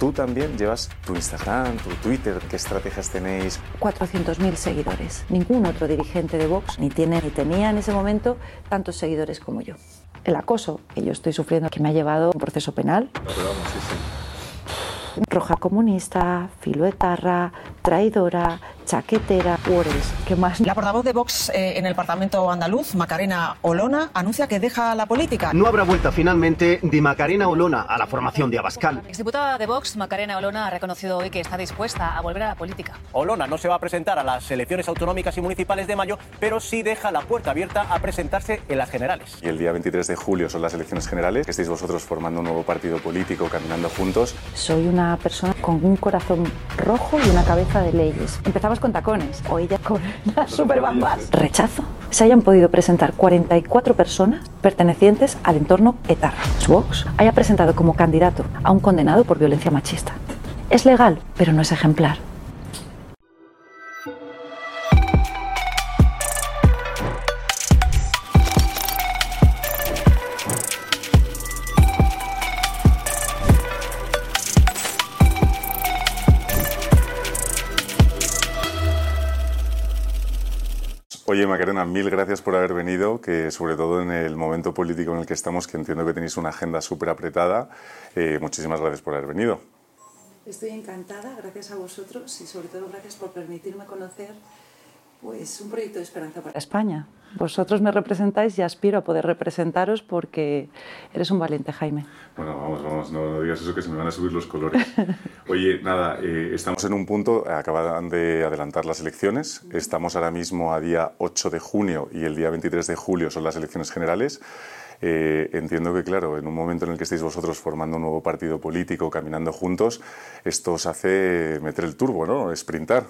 Tú también llevas tu Instagram, tu Twitter, ¿qué estrategias tenéis? 400.000 seguidores. Ningún otro dirigente de Vox ni tiene ni tenía en ese momento tantos seguidores como yo. El acoso que yo estoy sufriendo, que me ha llevado a un proceso penal. Roja comunista, filoetarra, traidora, chaquetera, Wores, ¿qué más? La portavoz de Vox eh, en el Parlamento andaluz, Macarena Olona, anuncia que deja la política. No habrá vuelta finalmente de Macarena Olona a la formación de Abascal. La exdiputada de Vox, Macarena Olona, ha reconocido hoy que está dispuesta a volver a la política. Olona no se va a presentar a las elecciones autonómicas y municipales de mayo, pero sí deja la puerta abierta a presentarse en las generales. Y el día 23 de julio son las elecciones generales, que estéis vosotros formando un nuevo partido político, caminando juntos. Soy una persona con un corazón rojo y una cabeza de leyes. Empezamos con tacones, o ella con las super bambas. Rechazo. Se hayan podido presentar 44 personas pertenecientes al entorno etarra. Vox haya presentado como candidato a un condenado por violencia machista. Es legal, pero no es ejemplar. Oye, Macarena, mil gracias por haber venido, que sobre todo en el momento político en el que estamos, que entiendo que tenéis una agenda súper apretada, eh, muchísimas gracias por haber venido. Estoy encantada, gracias a vosotros y sobre todo gracias por permitirme conocer pues, un proyecto de esperanza para España. Vosotros me representáis y aspiro a poder representaros porque eres un valiente, Jaime. Bueno, vamos, vamos, no, digas eso que se me van a subir los colores. Oye, nada, eh, estamos en un punto, acaban de adelantar las elecciones, estamos ahora mismo a día 8 de junio y el día 23 de julio son las elecciones generales. Eh, entiendo que, claro, en un momento en el que estéis vosotros formando un nuevo partido político, caminando juntos, esto os hace meter el turbo, ¿no? Sprintar.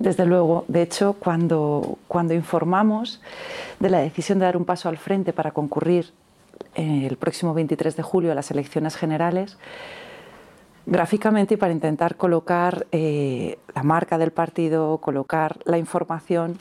Desde luego, de hecho, cuando, informamos de la decisión de dar un paso al frente para concurrir el próximo 23 de julio a las elecciones generales, gráficamente y para intentar colocar eh, la marca del partido, colocar la información,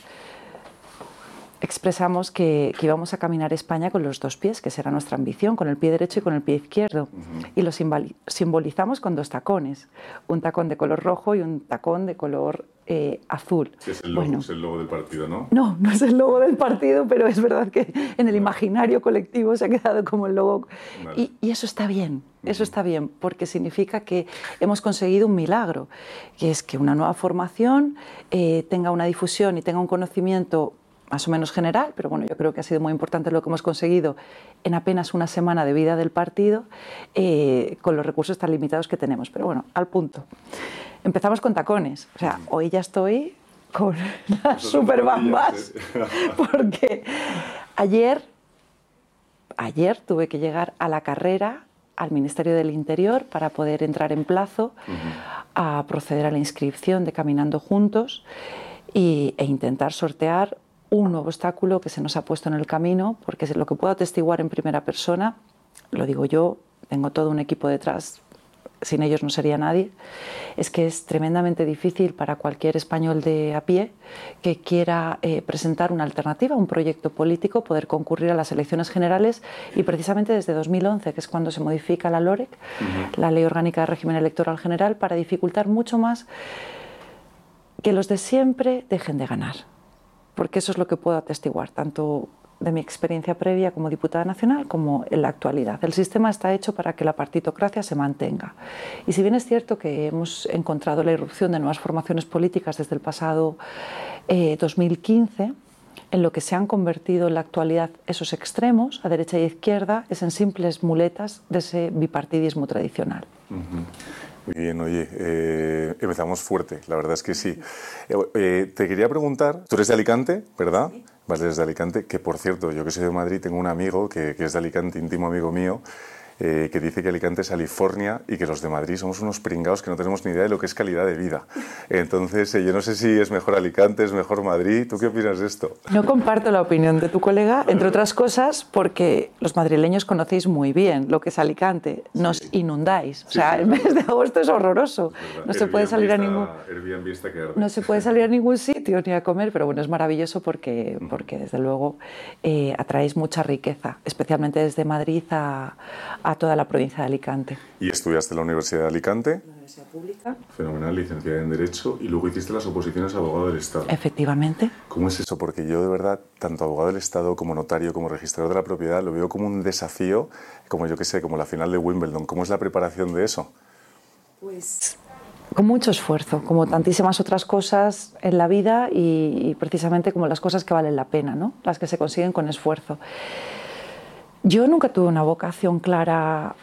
expresamos que, íbamos a caminar España con los dos pies, que será nuestra ambición, con el pie derecho y con el pie izquierdo. Y lo simbolizamos con dos tacones, un tacón de color rojo y un tacón de color eh, azul. es el, logo, es el logo del partido, ¿no? No, no es el logo del partido, pero es verdad que en el imaginario colectivo se ha quedado como el logo. Y, eso está bien, eso está bien, porque significa que hemos conseguido un milagro, que es que una nueva formación eh, tenga una difusión y tenga un conocimiento más o menos general, pero bueno, yo creo que ha sido muy importante lo que hemos conseguido en apenas una semana de vida del partido eh, con los recursos tan limitados que tenemos. Pero bueno, al punto. Empezamos con tacones. O sea, hoy ya estoy con las super bambas porque ayer, ayer tuve que llegar a la carrera al Ministerio del Interior para poder entrar en plazo a proceder a la inscripción de Caminando Juntos e intentar sortear un nuevo obstáculo que se nos ha puesto en el camino, porque lo que puedo atestiguar en primera persona, lo digo yo, tengo todo un equipo detrás, sin ellos no sería nadie, es que es tremendamente difícil para cualquier español de a pie que quiera eh, presentar una alternativa, un proyecto político, poder concurrir a las elecciones generales y precisamente desde 2011, que es cuando se modifica la LOREC, la Ley Orgánica de Régimen Electoral General, para dificultar mucho más que los de siempre dejen de ganar porque eso es lo que puedo atestiguar, tanto de mi experiencia previa como diputada nacional como en la actualidad. El sistema está hecho para que la partitocracia se mantenga. Y si bien es cierto que hemos encontrado la irrupción de nuevas formaciones políticas desde el pasado 2015, eh, en lo que se han convertido en la actualidad esos extremos, a derecha y izquierda, es en simples muletas de ese bipartidismo tradicional. Bien, oye, eh, empezamos fuerte, la verdad es que sí. Eh, eh, te quería preguntar, tú eres de Alicante, ¿verdad? Vas desde Alicante, que por cierto, yo que soy de Madrid, tengo un amigo que, que es de Alicante, íntimo amigo mío, eh, que dice que Alicante es California y que los de Madrid somos unos pringados que no tenemos ni idea de lo que es calidad de vida. Entonces, eh, yo no sé si es mejor Alicante, es mejor Madrid. ¿Tú qué opinas de esto? No comparto la opinión de tu colega, entre otras cosas porque los madrileños conocéis muy bien lo que es Alicante. Nos inundáis. O sea, el mes de agosto es horroroso. no se puede salir a ningún... No se puede salir a ningún sitio ni a comer, pero bueno, es maravilloso porque, porque desde luego eh, atraéis mucha riqueza, especialmente desde Madrid a a toda la provincia de Alicante. ¿Y estudiaste en la Universidad de Alicante? La Universidad Pública. Fenomenal, licenciada en Derecho, y luego hiciste las oposiciones a abogado del Estado. Efectivamente. ¿Cómo es eso? Porque yo de verdad, tanto abogado del Estado como notario, como registrador de la propiedad, lo veo como un desafío, como yo que sé, como la final de Wimbledon. ¿Cómo es la preparación de eso? Pues con mucho esfuerzo, como tantísimas otras cosas en la vida y, y, precisamente como las cosas que valen la pena, ¿no? las que se consiguen con esfuerzo. Yo nunca tuve una vocación clara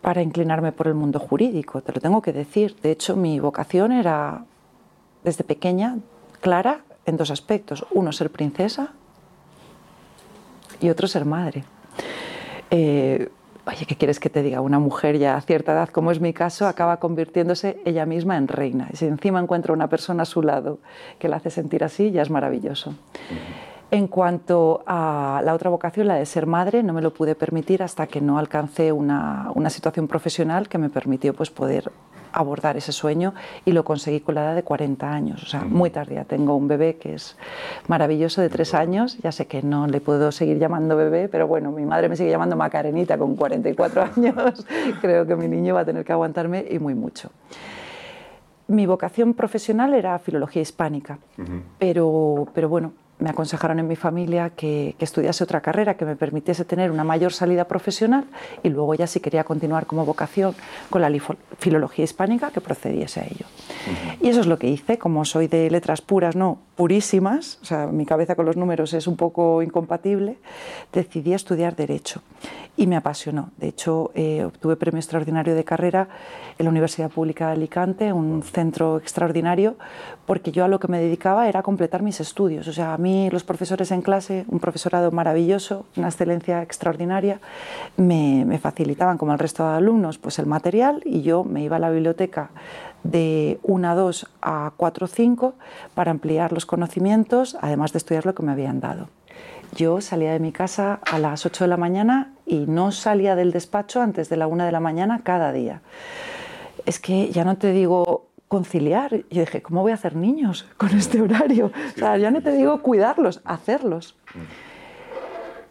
para inclinarme por el mundo jurídico, te lo tengo que decir. De hecho, mi vocación era, desde pequeña, clara en dos aspectos. Uno, ser princesa y otro, ser madre. Eh, oye, ¿qué quieres que te diga? Una mujer ya a cierta edad, como es mi caso, acaba convirtiéndose ella misma en reina. Y si encima encuentra una persona a su lado que la hace sentir así, ya es maravilloso. En cuanto a la otra vocación, la de ser madre, no me lo pude permitir hasta que no alcancé una, una situación profesional que me permitió pues, poder abordar ese sueño y lo conseguí con la edad de 40 años, o sea, muy tardía. Tengo un bebé que es maravilloso de tres años, ya sé que no le puedo seguir llamando bebé, pero bueno, mi madre me sigue llamando Macarenita con 44 años, creo que mi niño va a tener que aguantarme y muy mucho. Mi vocación profesional era filología hispánica, uh -huh. pero, pero bueno, me aconsejaron en mi familia que, que, estudiase otra carrera que me permitiese tener una mayor salida profesional y luego ya si quería continuar como vocación con la filología hispánica que procediese a ello. Uh -huh. Y eso es lo que hice, como soy de letras puras, no purísimas, o sea, mi cabeza con los números es un poco incompatible, decidí estudiar Derecho y me apasionó. De hecho, eh, obtuve premio extraordinario de carrera en la Universidad Pública de Alicante, un centro extraordinario, porque yo a lo que me dedicaba era completar mis estudios. O sea, a mí los profesores en clase, un profesorado maravilloso, una excelencia extraordinaria, me, facilitaban, como el resto de alumnos, pues el material y yo me iba a la biblioteca de 1 a 2 a 4 o 5 para ampliar los conocimientos, además de estudiar lo que me habían dado. Yo salía de mi casa a las 8 de la mañana y no salía del despacho antes de la 1 de la mañana cada día. Es que ya no te digo conciliar. Yo dije, ¿cómo voy a hacer niños con este horario? O sea, ya no te digo cuidarlos, hacerlos.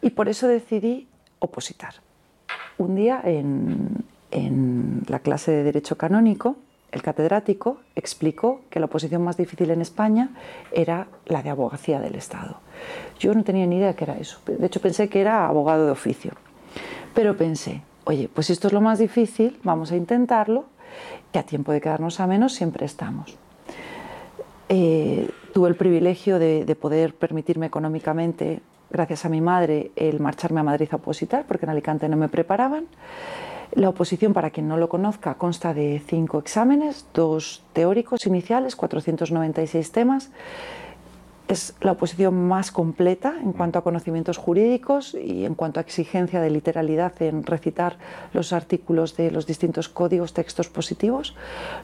Y por eso decidí opositar. Un día en, en la clase de Derecho Canónico, el catedrático explicó que la oposición más difícil en España era la de abogacía del Estado. Yo no tenía ni idea que era eso. De hecho, pensé que era abogado de oficio. Pero pensé, oye, pues esto es lo más difícil, vamos a intentarlo, que a tiempo de quedarnos a menos siempre estamos. Eh, tuve el privilegio de, de poder permitirme económicamente, gracias a mi madre, el marcharme a Madrid a opositar, porque en Alicante no me preparaban. La oposición, para quien no lo conozca, consta de cinco exámenes, dos teóricos iniciales, 496 temas. Es la oposición más completa en cuanto a conocimientos jurídicos y en cuanto a exigencia de literalidad en recitar los artículos de los distintos códigos, textos positivos.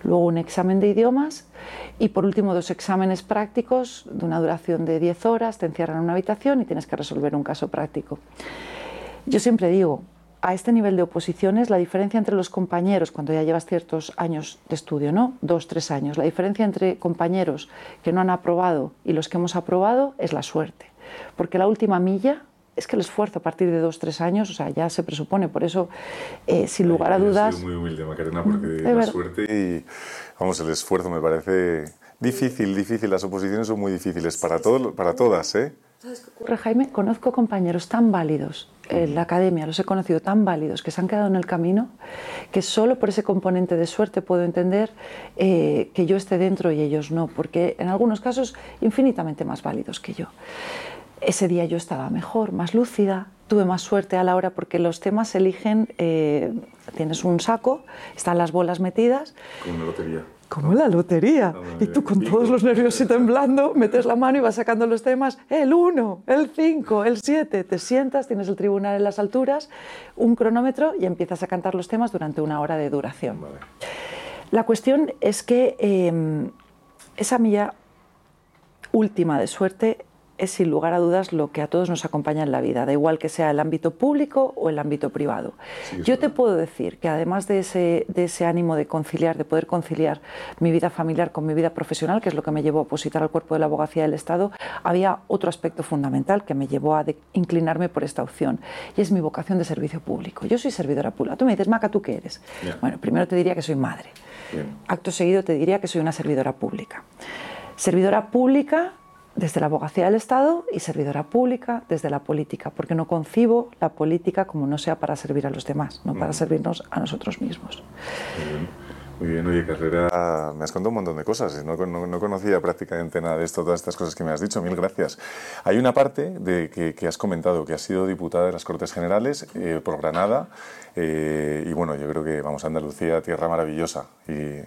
Luego un examen de idiomas y por último dos exámenes prácticos de una duración de 10 horas. Te encierran en una habitación y tienes que resolver un caso práctico. Yo siempre digo, a este nivel de oposiciones, la diferencia entre los compañeros, cuando ya llevas ciertos años de estudio, ¿no? Dos, tres años, la diferencia entre compañeros que no han aprobado y los que hemos aprobado es la suerte. Porque la última milla es que el esfuerzo a partir de dos, tres años, o sea, ya se presupone. Por eso, eh, sin lugar a dudas. Soy muy humilde, Macarena, porque la verdad. suerte y, vamos, el esfuerzo me parece difícil, difícil. Las oposiciones son muy difíciles para, todo, para todas, ¿eh? ¿Sabes qué ocurre, Jaime? Conozco compañeros tan válidos en la academia, los he conocido tan válidos, que se han quedado en el camino, que solo por ese componente de suerte puedo entender eh, que yo esté dentro y ellos no, porque en algunos casos infinitamente más válidos que yo. Ese día yo estaba mejor, más lúcida, tuve más suerte a la hora porque los temas se eligen, eh, tienes un saco, están las bolas metidas. Como una lotería como la lotería. Y tú con todos los nervios y temblando, metes la mano y vas sacando los temas, el 1, el 5, el 7, te sientas, tienes el tribunal en las alturas, un cronómetro y empiezas a cantar los temas durante una hora de duración. Vale. La cuestión es que eh, esa milla última de suerte es sin lugar a dudas lo que a todos nos acompaña en la vida, da igual que sea el ámbito público o el ámbito privado. Yo te puedo decir que además de ese, de ese ánimo de conciliar, de poder conciliar mi vida familiar con mi vida profesional, que es lo que me llevó a opositar al cuerpo de la abogacía del Estado, había otro aspecto fundamental que me llevó a inclinarme por esta opción, y es mi vocación de servicio público. Yo soy servidora pública. Tú me dices, Maca, ¿tú qué eres? Bueno, primero te diría que soy madre. Acto seguido te diría que soy una servidora pública. Servidora pública desde la abogacía del Estado y servidora pública desde la política, porque no concibo la política como no sea para servir a los demás, no para servirnos a nosotros mismos. Muy bien, oye, Carrera, me has contado un montón de cosas, no, no, conocía prácticamente nada de esto, todas estas cosas que me has dicho, mil gracias. Hay una parte de que, has comentado, que has sido diputada de las Cortes Generales eh, por Granada, eh, y bueno, yo creo que, vamos, Andalucía, tierra maravillosa, y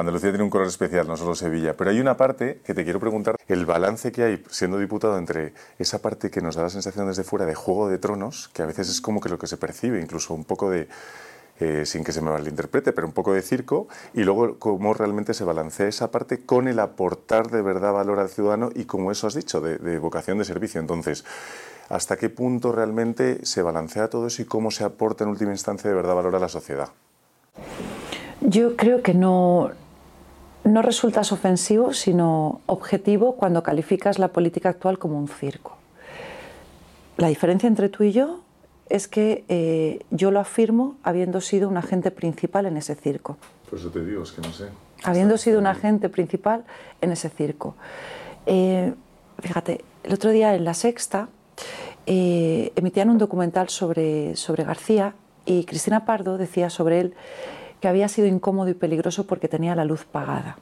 Andalucía tiene un color especial, no solo Sevilla. Pero hay una parte que te quiero preguntar, el balance que hay siendo diputado entre esa parte que nos da la sensación desde fuera de Juego de Tronos, que a veces es como que lo que se percibe, incluso un poco de... Eh, sin que se me malinterprete, pero un poco de circo, y luego cómo realmente se balancea esa parte con el aportar de verdad valor al ciudadano y como eso has dicho, de, de vocación de servicio. Entonces, ¿hasta qué punto realmente se balancea todo eso y cómo se aporta en última instancia de verdad valor a la sociedad? Yo creo que no, no resultas ofensivo, sino objetivo cuando calificas la política actual como un circo. La diferencia entre tú y yo es que eh, yo lo afirmo habiendo sido un agente principal en ese circo. Por eso te digo, es que no sé. Habiendo sido un agente principal en ese circo. Eh, fíjate, el otro día en La Sexta eh, emitían un documental sobre, sobre García y Cristina Pardo decía sobre él que había sido incómodo y peligroso porque tenía la luz pagada.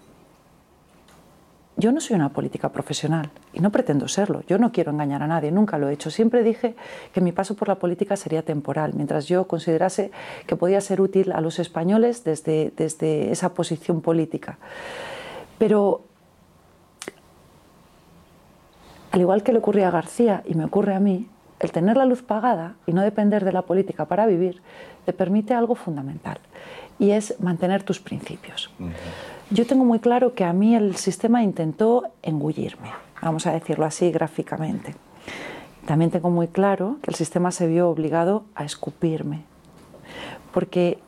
Yo no soy una política profesional y no pretendo serlo. Yo no quiero engañar a nadie, nunca lo he hecho. Siempre dije que mi paso por la política sería temporal, mientras yo considerase que podía ser útil a los españoles desde, desde esa posición política. Pero, al igual que le ocurría a García y me ocurre a mí, el tener la luz pagada y no depender de la política para vivir te permite algo fundamental y es mantener tus principios. Yo tengo muy claro que a mí el sistema intentó engullirme, vamos a decirlo así gráficamente. También tengo muy claro que el sistema se vio obligado a escupirme, porque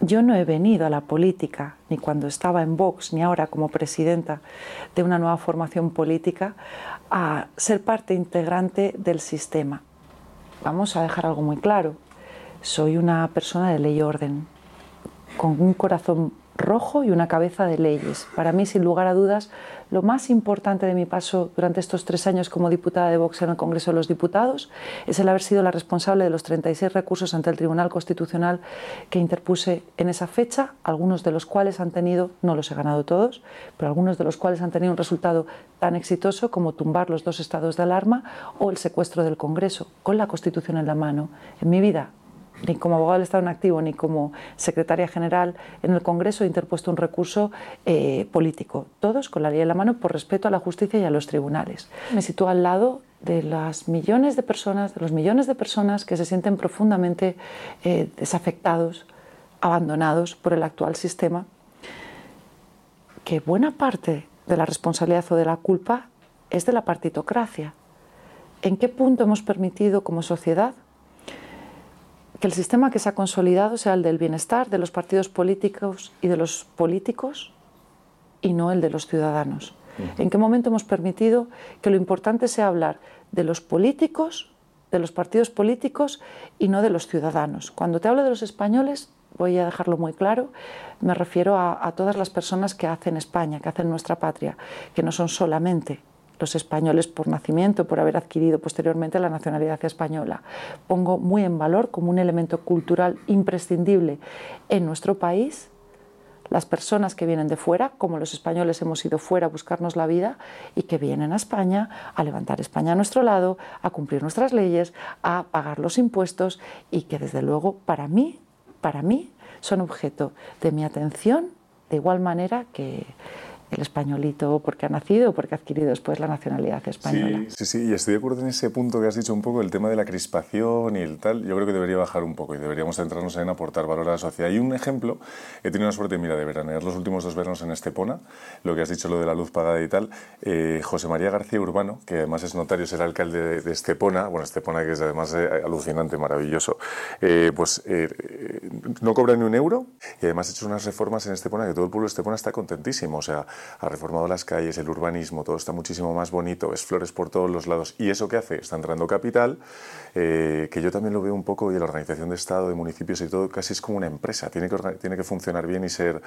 yo no he venido a la política, ni cuando estaba en Vox, ni ahora como presidenta de una nueva formación política, a ser parte integrante del sistema. Vamos a dejar algo muy claro. Soy una persona de ley y orden, con un corazón rojo y una cabeza de leyes. Para mí, sin lugar a dudas, lo más importante de mi paso durante estos tres años como diputada de Vox en el Congreso de los Diputados es el haber sido la responsable de los 36 recursos ante el Tribunal Constitucional que interpuse en esa fecha, algunos de los cuales han tenido, no los he ganado todos, pero algunos de los cuales han tenido un resultado tan exitoso como tumbar los dos estados de alarma o el secuestro del Congreso, con la Constitución en la mano. En mi vida ni como abogado del Estado en activo, ni como secretaria general en el Congreso he interpuesto un recurso eh, político, todos con la ley en la mano por respeto a la justicia y a los tribunales. Me sitúo al lado de las millones de personas, de los millones de personas que se sienten profundamente eh, desafectados, abandonados por el actual sistema, que buena parte de la responsabilidad o de la culpa es de la partitocracia. ¿En qué punto hemos permitido como sociedad que el sistema que se ha consolidado sea el del bienestar de los partidos políticos y de los políticos y no el de los ciudadanos. ¿En qué momento hemos permitido que lo importante sea hablar de los políticos, de los partidos políticos y no de los ciudadanos? Cuando te hablo de los españoles, voy a dejarlo muy claro, me refiero a, a todas las personas que hacen España, que hacen nuestra patria, que no son solamente los españoles por nacimiento, por haber adquirido posteriormente la nacionalidad española. Pongo muy en valor como un elemento cultural imprescindible en nuestro país las personas que vienen de fuera, como los españoles hemos ido fuera a buscarnos la vida y que vienen a España a levantar España a nuestro lado, a cumplir nuestras leyes, a pagar los impuestos y que desde luego para mí, para mí son objeto de mi atención de igual manera que el españolito porque ha nacido o porque ha adquirido después la nacionalidad española. Sí, sí, sí, y estoy de acuerdo en ese punto que has dicho un poco, el tema de la crispación y el tal, yo creo que debería bajar un poco y deberíamos centrarnos en aportar valor a la sociedad. Y un ejemplo, he tenido la suerte, mira, de veranear los últimos dos veranos en Estepona, lo que has dicho, lo de la luz pagada y tal, eh, José María García Urbano, que además es notario, es alcalde de, Estepona, bueno, Estepona que es además eh, alucinante, maravilloso, eh, pues no cobra ni un euro y además ha hecho unas reformas en Estepona que todo el pueblo de Estepona está contentísimo, o sea, ha reformado las calles, el urbanismo, todo está muchísimo más bonito, ves flores por todos los lados. ¿Y eso qué hace? Está entrando capital, eh, que yo también lo veo un poco, y la organización de Estado, de municipios y todo, casi es como una empresa, tiene que, tiene que funcionar bien y ser,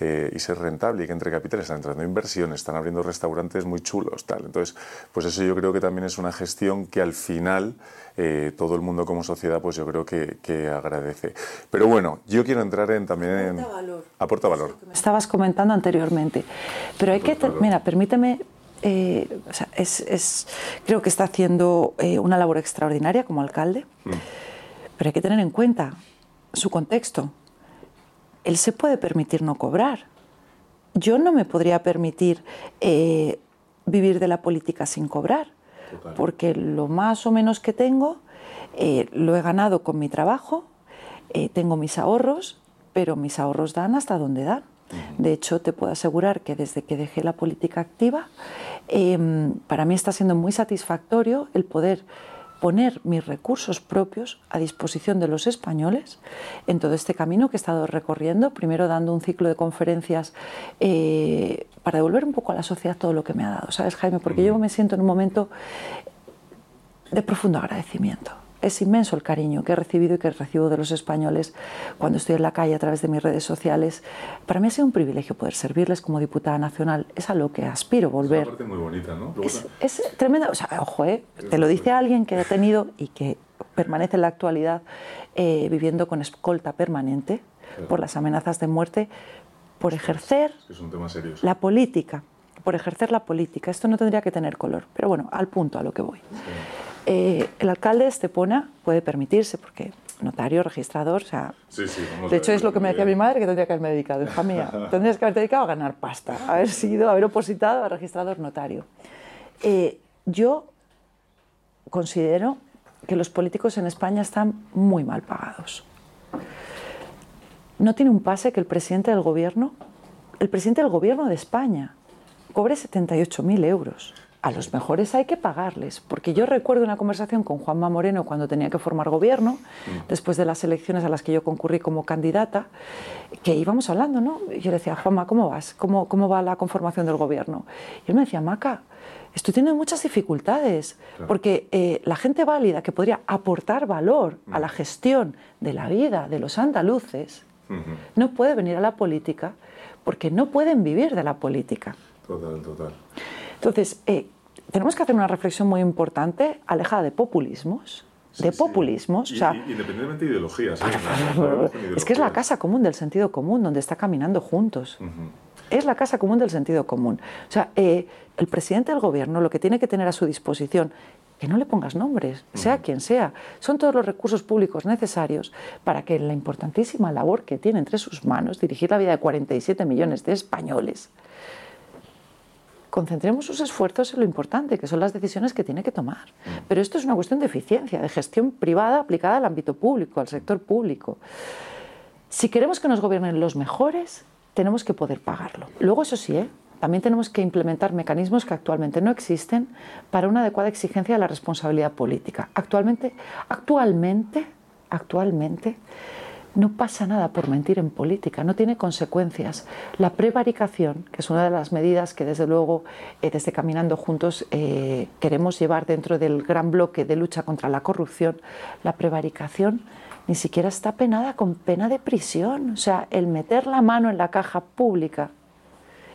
eh, y ser rentable, y que entre capital están entrando inversiones, están abriendo restaurantes muy chulos, tal. Entonces, pues eso yo creo que también es una gestión que al final eh, todo el mundo como sociedad, pues yo creo que, que, agradece. Pero bueno, yo quiero entrar en también en... Aporta valor. Aporta valor. Estabas comentando anteriormente, pero hay que... Mira, permíteme eh, es, creo que está haciendo eh, una labor extraordinaria como alcalde, mm. pero hay que tener en cuenta su contexto. Él se puede permitir no cobrar. Yo no me podría permitir eh, vivir de la política sin cobrar, porque lo más o menos que tengo lo he ganado con mi trabajo, tengo mis ahorros, pero mis ahorros dan hasta donde dan. De hecho, te puedo asegurar que desde que dejé la política activa, em, para mí está siendo muy satisfactorio el poder poner mis recursos propios a disposición de los españoles en todo este camino que he estado recorriendo, primero dando un ciclo de conferencias eh, para devolver un poco a la sociedad todo lo que me ha dado, ¿sabes, Jaime? Porque yo me siento en un momento de profundo agradecimiento es inmenso el cariño que he recibido y que recibo de los españoles cuando estoy en la calle a través de mis redes sociales. Para mí ha sido un privilegio poder servirles como diputada nacional. Es a lo que aspiro volver. Es una parte muy bonita, ¿no? Es, es tremenda. O sea, ojo, ¿eh? te lo dice alguien que ha tenido y que permanece en la actualidad eh, viviendo con escolta permanente por las amenazas de muerte, por ejercer es un tema serio, la política. Por ejercer la política. Esto no tendría que tener color, pero bueno, al punto, a lo que voy. Eh, el alcalde de Estepona puede permitirse, porque notario, registrador, o sea... de hecho, es lo que me decía mi madre que tendría que haberme dedicado, hija mía. Tendrías que haberte dedicado a ganar pasta, haber sido, haber opositado a registrador notario. Eh, yo considero que los políticos en España están muy mal pagados. No tiene un pase que el presidente del gobierno, el presidente del gobierno de España, cobre 78.000 euros a los mejores hay que pagarles, porque yo recuerdo una conversación con Juanma Moreno cuando tenía que formar gobierno, mm. después de las elecciones a las que yo concurrí como candidata, que íbamos hablando, ¿no? Yo le decía, Juanma, ¿cómo vas? ¿Cómo, cómo va la conformación del gobierno? Y él me decía, Maca, estoy teniendo muchas dificultades, porque eh, la gente válida que podría aportar valor a la mm. gestión de la vida de los andaluces, no puede venir a la política porque no pueden vivir de la política. Total, total. Entonces, eh, tenemos que hacer una reflexión muy importante, alejada de populismos, de populismos. independientemente de ideologías. ¿eh? es que es la casa común del sentido común, donde está caminando juntos. Es la casa común del sentido común. O sea, eh, el presidente del gobierno lo que tiene que tener a su disposición, que no le pongas nombres, sea quien sea, son todos los recursos públicos necesarios para que la importantísima labor que tiene entre sus manos, dirigir la vida de 47 millones de españoles, concentremos sus esfuerzos en lo importante, que son las decisiones que tiene que tomar. Mm. Pero esto es una cuestión de eficiencia, de gestión privada aplicada al ámbito público, al sector público. Si queremos que nos gobiernen los mejores, tenemos que poder pagarlo. Luego, eso sí, ¿eh? también tenemos que implementar mecanismos que actualmente no existen para una adecuada exigencia de la responsabilidad política. Actualmente, actualmente, actualmente, no pasa nada por mentir en política, no tiene consecuencias. La prevaricación, que es una de las medidas que desde luego eh, desde Caminando Juntos eh, queremos llevar dentro del gran bloque de lucha contra la corrupción, la prevaricación ni siquiera está penada con pena de prisión. O sea, el meter la mano en la caja pública,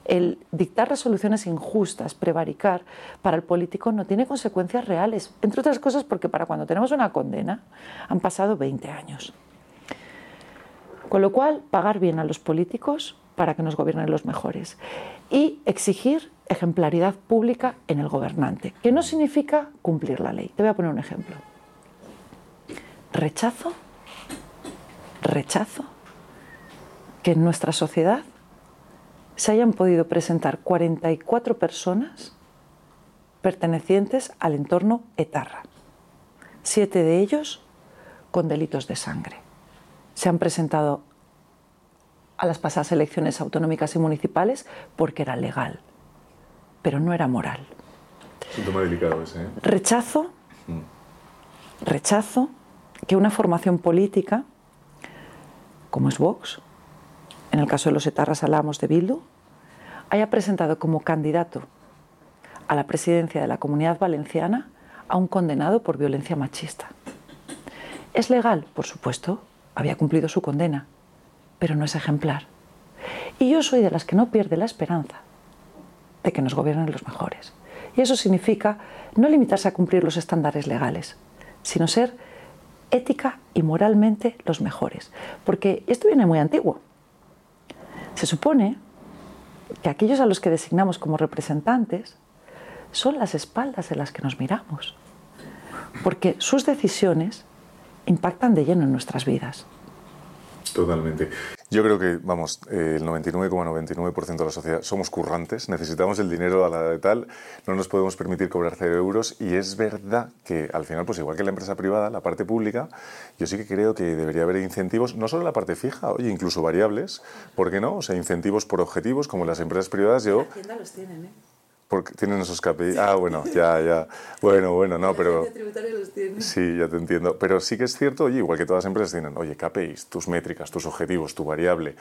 el dictar resoluciones injustas, prevaricar, para el político no tiene consecuencias reales. Entre otras cosas porque para cuando tenemos una condena han pasado 20 años. Con lo cual, pagar bien a los políticos para que nos gobiernen los mejores y exigir ejemplaridad pública en el gobernante, que no significa cumplir la ley. Te voy a poner un ejemplo. Rechazo, rechazo que en nuestra sociedad se hayan podido presentar 44 personas pertenecientes al entorno etarra. Siete de ellos con delitos de sangre. Se han presentado a las pasadas elecciones autonómicas y municipales porque era legal, pero no era moral. Tema delicado ese. ¿eh? Rechazo, rechazo que una formación política, como es Vox, en el caso de los etarras hablamos de Bildu, haya presentado como candidato a la presidencia de la Comunidad Valenciana a un condenado por violencia machista. ¿Es legal? Por supuesto, había cumplido su condena, pero no es ejemplar. Y yo soy de las que no pierde la esperanza de que nos gobiernen los mejores. Y eso significa no limitarse a cumplir los estándares legales, sino ser ética y moralmente los mejores. Porque esto viene muy antiguo. Se supone que aquellos a los que designamos como representantes son las espaldas en las que nos miramos, porque sus decisiones impactan de lleno en nuestras vidas. Totalmente. Yo creo que, vamos, el 99,99% de la sociedad somos currantes, necesitamos el dinero a la de tal, no nos podemos permitir cobrar cero euros y es verdad que al final, pues igual que la empresa privada, la parte pública, yo sí que creo que debería haber incentivos, no solo la parte fija, oye, incluso variables, ¿por qué no? O sea, incentivos por objetivos, como las empresas privadas, yo... La Hacienda los tienen, ¿eh? Porque tienen esos KPI. Ah, bueno, ya, ya. Bueno, bueno, no, pero... los tiene. Sí, ya te entiendo. Pero sí que es cierto, oye, igual que todas las empresas tienen, oye, KPIs, tus métricas, tus objetivos, tu variable.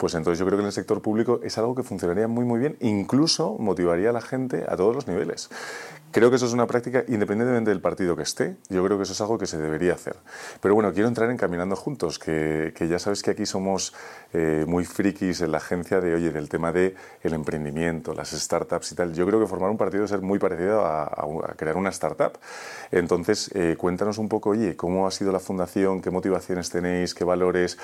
Pues entonces yo creo que en el sector público es algo que funcionaría muy, muy bien. Incluso motivaría a la gente a todos los niveles. Creo que eso es una práctica independientemente del partido que esté. Yo creo que eso es algo que se debería hacer. Pero bueno, quiero entrar en Caminando Juntos, que, ya sabes que aquí somos eh, muy frikis en la agencia de, oye, del tema del el emprendimiento, las startups y tal. Yo creo que formar un partido es muy parecido a crear una startup. Entonces, eh, cuéntanos un poco, oye, cómo ha sido la fundación, qué motivaciones tenéis, qué valores,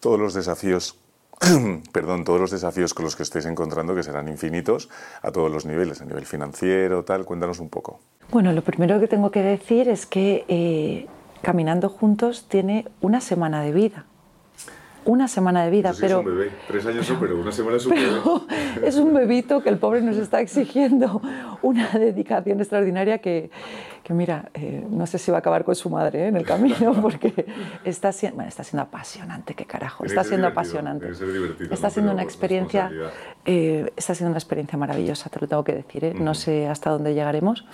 todos los desafíos perdón, todos los desafíos con los que estáis encontrando, que serán infinitos a todos los niveles, a nivel financiero, tal, cuéntanos un poco. Bueno, lo primero que tengo que decir es que eh, Caminando Juntos tiene una semana de vida. Una semana de vida, sí pero... es un bebé, tres años son, pero una semana es un pero bebé. es un bebito que el pobre nos está exigiendo una dedicación extraordinaria que, que mira, eh, no sé si va a acabar con su madre ¿eh? en el camino porque está, siendo, bueno, está siendo apasionante, qué carajo, está siendo apasionante. está siendo Pero una experiencia, eh, está siendo una experiencia maravillosa, te lo tengo que decir. ¿eh? No sé hasta dónde llegaremos,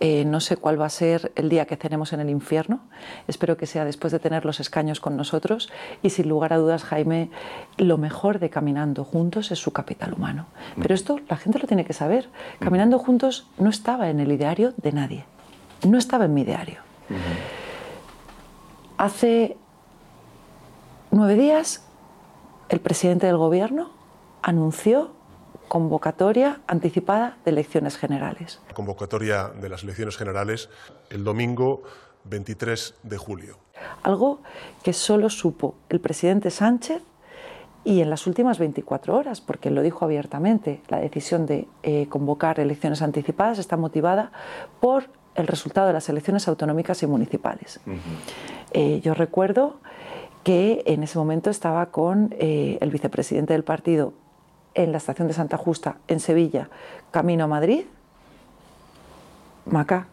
eh, no sé cuál va a ser el día que cenemos en el infierno. Espero que sea después de tener los escaños con nosotros y sin lugar a dudas, Jaime, lo mejor de Caminando Juntos es su capital humano. Pero esto la gente lo tiene que saber. Caminando Juntos no estaba en el ideario de nadie. No estaba en mi diario. Hace nueve días, el presidente del gobierno anunció convocatoria anticipada de elecciones generales. Convocatoria de las elecciones generales el domingo 23 de julio. Algo que solo supo el presidente Sánchez y en las últimas 24 horas, porque lo dijo abiertamente, la decisión de eh, convocar elecciones anticipadas está motivada por el resultado de las elecciones autonómicas y municipales. Uh -huh. eh, yo recuerdo que en ese momento estaba con eh, el vicepresidente del partido en la estación de Santa Justa, en Sevilla, camino a Madrid, Maca,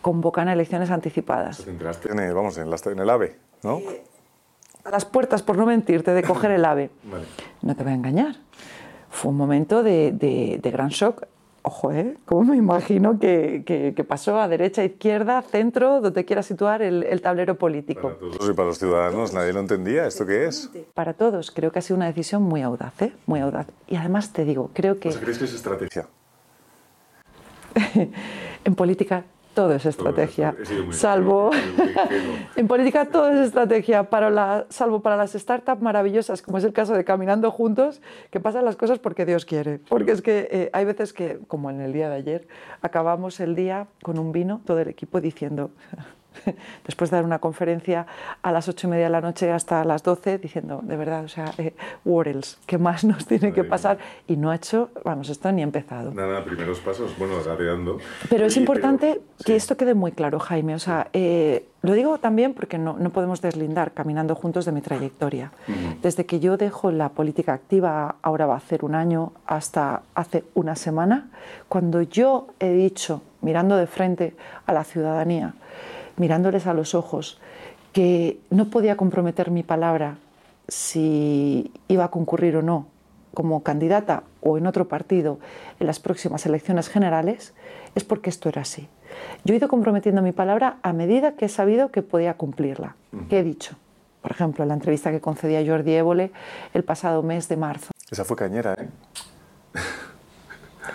convocan a elecciones anticipadas. Te enteraste en el, vamos, en, la, en el AVE, ¿no? Eh, a las puertas, por no mentirte, de coger el AVE. Vale. No te voy a engañar. Fue un momento de, de, de gran shock. Ojo, ¿eh? ¿Cómo me imagino que, que, que, pasó a derecha, izquierda, centro, donde quiera situar el, el tablero político? Para todos y para los ciudadanos, nadie lo entendía. ¿Esto qué es? Para todos, creo que ha sido una decisión muy audaz, ¿eh? Muy audaz. Y además te digo, creo que... O sea, ¿crees que es estrategia? en política todo es estrategia, Todo es, muy salvo en política todo es estrategia, para la, salvo para las startups maravillosas, como es el caso de Caminando Juntos, que pasan las cosas porque Dios quiere. Porque es que eh, hay veces que, como en el día de ayer, acabamos el día con un vino, todo el equipo diciendo, después de dar una conferencia a las ocho y media de la noche hasta las 12, diciendo, de verdad, o sea, eh? ¿Qué más nos tiene que pasar? Y no ha hecho, vamos, esto ni empezado. Nada, primeros pasos, bueno, gateando. Pero es importante que esto quede muy claro, Jaime. O sea, eh, lo digo también porque no, no, podemos deslindar caminando juntos de mi trayectoria. Desde que yo dejo la política activa, ahora va a hacer un año, hasta hace una semana, cuando yo he dicho, mirando de frente a la ciudadanía, mirándoles a los ojos, que no podía comprometer mi palabra si iba a concurrir o no como candidata o en otro partido en las próximas elecciones generales, es porque esto era así. Yo he ido comprometiendo mi palabra a medida que he sabido que podía cumplirla, que he dicho. Por ejemplo, en la entrevista que concedí a Jordi Évole el pasado mes de marzo. Esa fue cañera, ¿eh?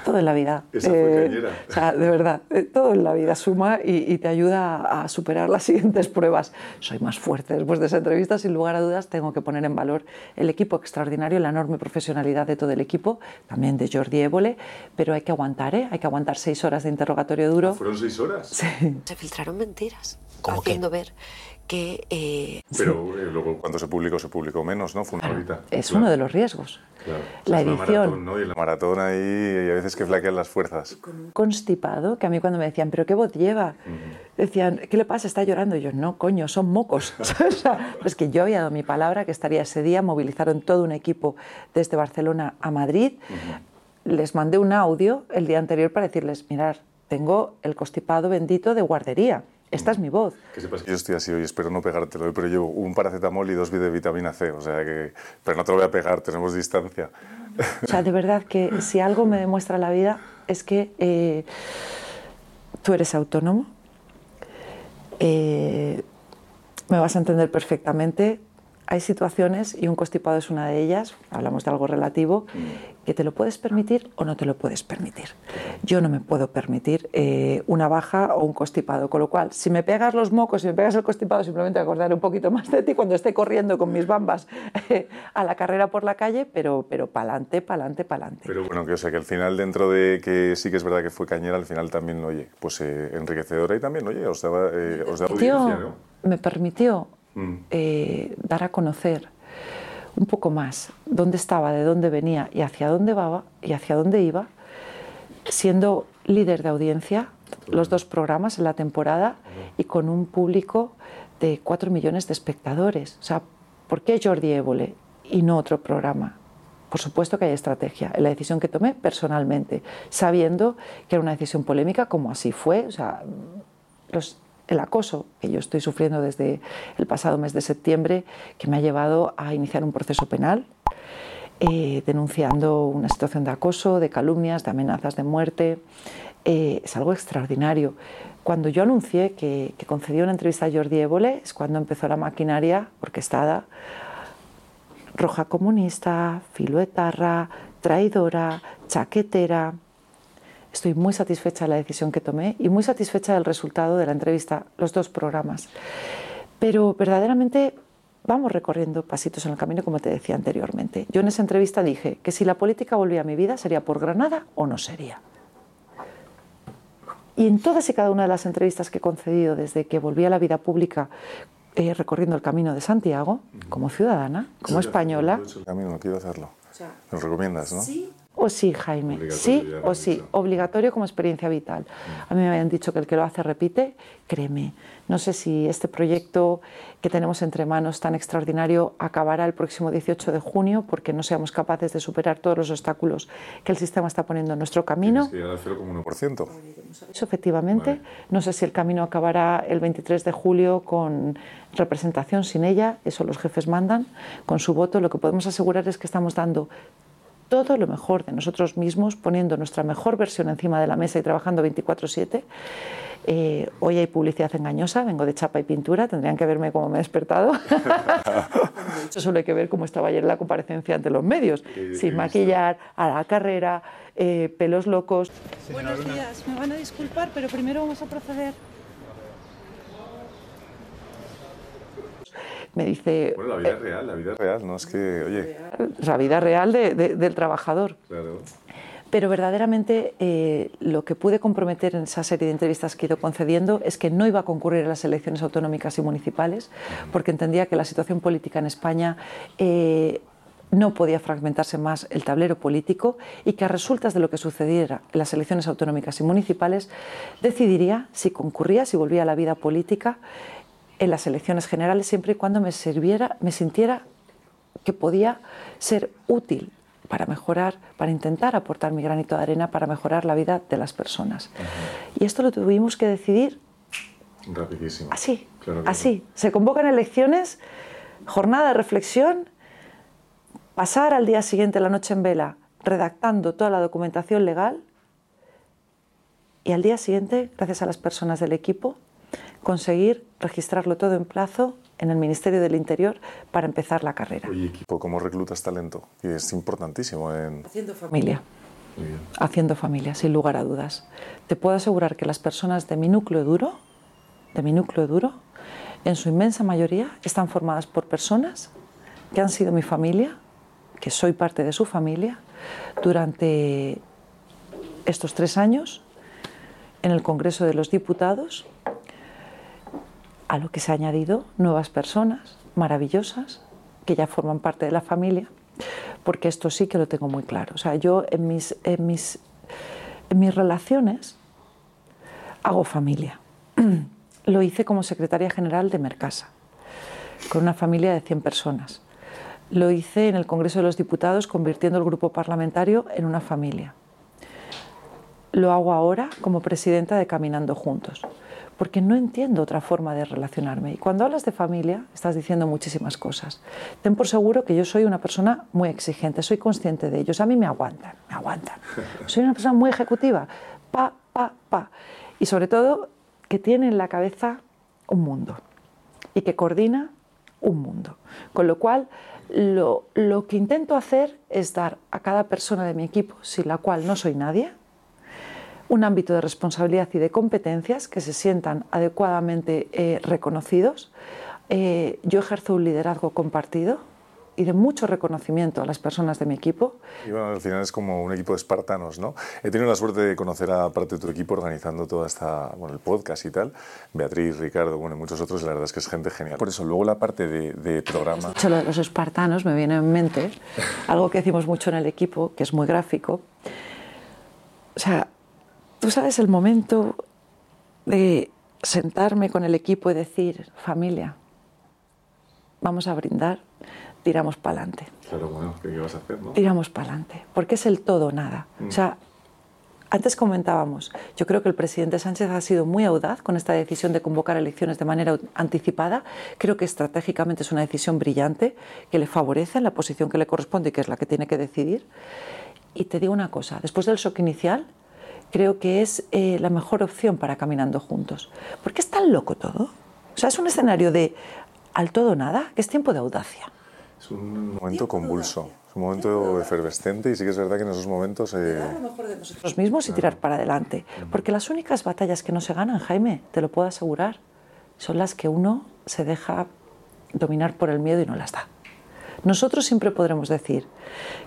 Todo en la vida. Esa fue cañera. O sea, de verdad, eh, todo en la vida suma y, y, te ayuda a superar las siguientes pruebas. Soy más fuerte después de esa entrevista, sin lugar a dudas, tengo que poner en valor el equipo extraordinario, la enorme profesionalidad de todo el equipo, también de Jordi Évole, pero hay que aguantar, ¿eh? Hay que aguantar seis horas de interrogatorio duro. ¿Fueron seis horas? Sí. Se filtraron mentiras, haciendo ver que... Eh, Pero eh, luego cuando se publicó, se publicó menos, ¿no? Fue una claro, horita. Es Claro. uno de los riesgos. Claro. La Es edición. maratón, ¿no? Y la maratón ahí, y a veces que flaquean las fuerzas. constipado, que a mí cuando me decían, ¿pero qué voz lleva? Decían, ¿qué le pasa? ¿Está llorando? Y yo, no, coño, son mocos. o sea, pues que yo había dado mi palabra que estaría ese día, movilizaron todo un equipo desde Barcelona a Madrid. Les mandé un audio el día anterior para decirles, mirar, tengo el constipado bendito de guardería. Esta es mi voz. Yo estoy así hoy, espero no pegártelo, hoy, pero llevo un paracetamol y dos de vitamina C, o sea que... Pero no te lo voy a pegar, tenemos distancia. O sea, de verdad que si algo me demuestra la vida es que eh, tú eres autónomo, eh, me vas a entender perfectamente. Hay situaciones, y un constipado es una de ellas, hablamos de algo relativo, que te lo puedes permitir o no te lo puedes permitir. Yo no me puedo permitir eh, una baja o un constipado, con lo cual, si me pegas los mocos, si me pegas el constipado, simplemente acordaré un poquito más de ti cuando esté corriendo con mis bambas eh, a la carrera por la calle, pero, pero pa'lante, pa'lante, pa'lante. Pero bueno, que, o sea, que al final, dentro de que sí que es verdad que fue cañera, al final también, oye, pues eh, enriquecedora y también, oye, os daba, eh, os daba audiencia, ¿no? me permitió Mm. dar a conocer un poco más dónde estaba, de dónde venía y hacia dónde iba, y hacia dónde iba, siendo líder de audiencia, los dos programas en la temporada y con un público de 4 millones de espectadores. O sea, ¿por qué Jordi Évole y no otro programa? Por supuesto que hay estrategia en la decisión que tomé personalmente, sabiendo que era una decisión polémica, como así fue. O sea, los el acoso que yo estoy sufriendo desde el pasado mes de septiembre, que me ha llevado a iniciar un proceso penal, eh, denunciando una situación de acoso, de calumnias, de amenazas de muerte. Eh, es algo extraordinario. Cuando yo anuncié que, que concedí una entrevista a Jordi Évole, es cuando empezó la maquinaria orquestada roja comunista, filoetarra, traidora, chaquetera. Estoy muy satisfecha de la decisión que tomé y muy satisfecha del resultado de la entrevista, los dos programas. Pero verdaderamente vamos recorriendo pasitos en el camino, como te decía anteriormente. Yo en esa entrevista dije que si la política volvía a mi vida, sería por Granada o no sería. Y en todas y cada una de las entrevistas que he concedido desde que volví a la vida pública, eh, recorriendo el camino de Santiago, como ciudadana, como española, el camino, no quiero hacerlo. Me lo recomiendas, ¿no? O sí, Jaime, sí o sí, obligatorio como experiencia vital. A mí me habían dicho que el que lo hace repite, créeme. No sé si este proyecto que tenemos entre manos tan extraordinario acabará el próximo 18 de junio porque no seamos capaces de superar todos los obstáculos que el sistema está poniendo en nuestro camino. Que al 0,1%. Eso efectivamente. Vale. No sé si el camino acabará el 23 de julio con representación sin ella, eso los jefes mandan, con su voto. Lo que podemos asegurar es que estamos dando todo lo mejor de nosotros mismos, poniendo nuestra mejor versión encima de la mesa y trabajando 24/7. Eh, hoy hay publicidad engañosa, vengo de chapa y pintura, tendrían que verme cómo me he despertado. Eso solo hay que ver cómo estaba ayer en la comparecencia ante los medios, sin maquillar, a la carrera, eh, pelos locos. Buenos días, me van a disculpar, pero primero vamos a proceder. Me dice Bueno, la vida real, la vida real, no es que, oye, la vida real de- de- del trabajador. claro. Pero verdaderamente eh, lo que pude comprometer en esa serie de entrevistas que he ido concediendo es que no iba a concurrir a las elecciones autonómicas y municipales, porque entendía que la situación política en España eh, no podía fragmentarse más el tablero político y que a resultas de lo que sucediera en las elecciones autonómicas y municipales decidiría si concurría, si volvía a la vida política en las elecciones generales siempre y cuando me sirviera, me sintiera que podía ser útil para mejorar, para intentar aportar mi granito de arena para mejorar la vida de las personas. Y esto lo tuvimos que decidir Rapidísimo. así, así. Se convocan elecciones, jornada de reflexión, pasar al día siguiente la noche en vela redactando toda la documentación legal y al día siguiente, gracias a las personas del equipo, conseguir registrarlo todo en plazo en el Ministerio del Interior para empezar la carrera. Oye, equipo, ¿cómo reclutas talento? Y es importantísimo en... Haciendo familia. Haciendo familia, sin lugar a dudas. Te puedo asegurar que las personas de mi núcleo duro, de mi núcleo duro, en su inmensa mayoría están formadas por personas que han sido mi familia, que soy parte de su familia, durante estos tres años en el Congreso de los Diputados, a lo que se han añadido nuevas personas maravillosas que ya forman parte de la familia, porque esto sí que lo tengo muy claro. O sea, yo en mis, en mis, en mis relaciones hago familia. Lo hice como secretaria general de Mercasa, con una familia de 100 personas. Lo hice en el Congreso de los Diputados convirtiendo el grupo parlamentario en una familia. Lo hago ahora como presidenta de Caminando Juntos, porque no entiendo otra forma de relacionarme. Y cuando hablas de familia, estás diciendo muchísimas cosas. Ten por seguro que yo soy una persona muy exigente, soy consciente de ellos. A mí me aguantan, me aguantan. Soy una persona muy ejecutiva, pa, pa, pa. Y sobre todo, que tiene en la cabeza un mundo y que coordina un mundo. Con lo cual, lo, lo, que intento hacer es dar a cada persona de mi equipo, sin la cual no soy nadie, un ámbito de responsabilidad y de competencias que se sientan adecuadamente eh, reconocidos. Eh, yo ejerzo un liderazgo compartido y de mucho reconocimiento a las personas de mi equipo. Y bueno, al final es como un equipo de espartanos, ¿no? He tenido la suerte de conocer a parte de tu equipo organizando toda esta, bueno, el podcast y tal. Beatriz, Ricardo, bueno, y muchos otros, la verdad es que es gente genial. Por eso, luego la parte de, de programa... Lo de los espartanos, me viene en mente algo que decimos mucho en el equipo, que es muy gráfico. O sea, tú sabes el momento de sentarme con el equipo y decir, familia, vamos a brindar, tiramos para adelante. Claro, bueno, ¿qué vas a hacer? No? Tiramos para adelante, porque es el todo o nada. Mm. O sea, antes comentábamos, yo creo que el presidente Sánchez ha sido muy audaz con esta decisión de convocar elecciones de manera anticipada. Creo que estratégicamente es una decisión brillante que le favorece en la posición que le corresponde y que es la que tiene que decidir. Y te digo una cosa, después del shock inicial, creo que es eh, la mejor opción para Caminando Juntos. Porque es tan loco todo. O sea, es un escenario de al todo nada, que es tiempo de audacia. Es un momento convulso, es un momento efervescente y sí que es verdad que en esos momentos... Eh... lo mejor de nosotros mismos y tirar para adelante. Porque las únicas batallas que no se ganan, Jaime, te lo puedo asegurar, son las que uno se deja dominar por el miedo y no las da. Nosotros siempre podremos decir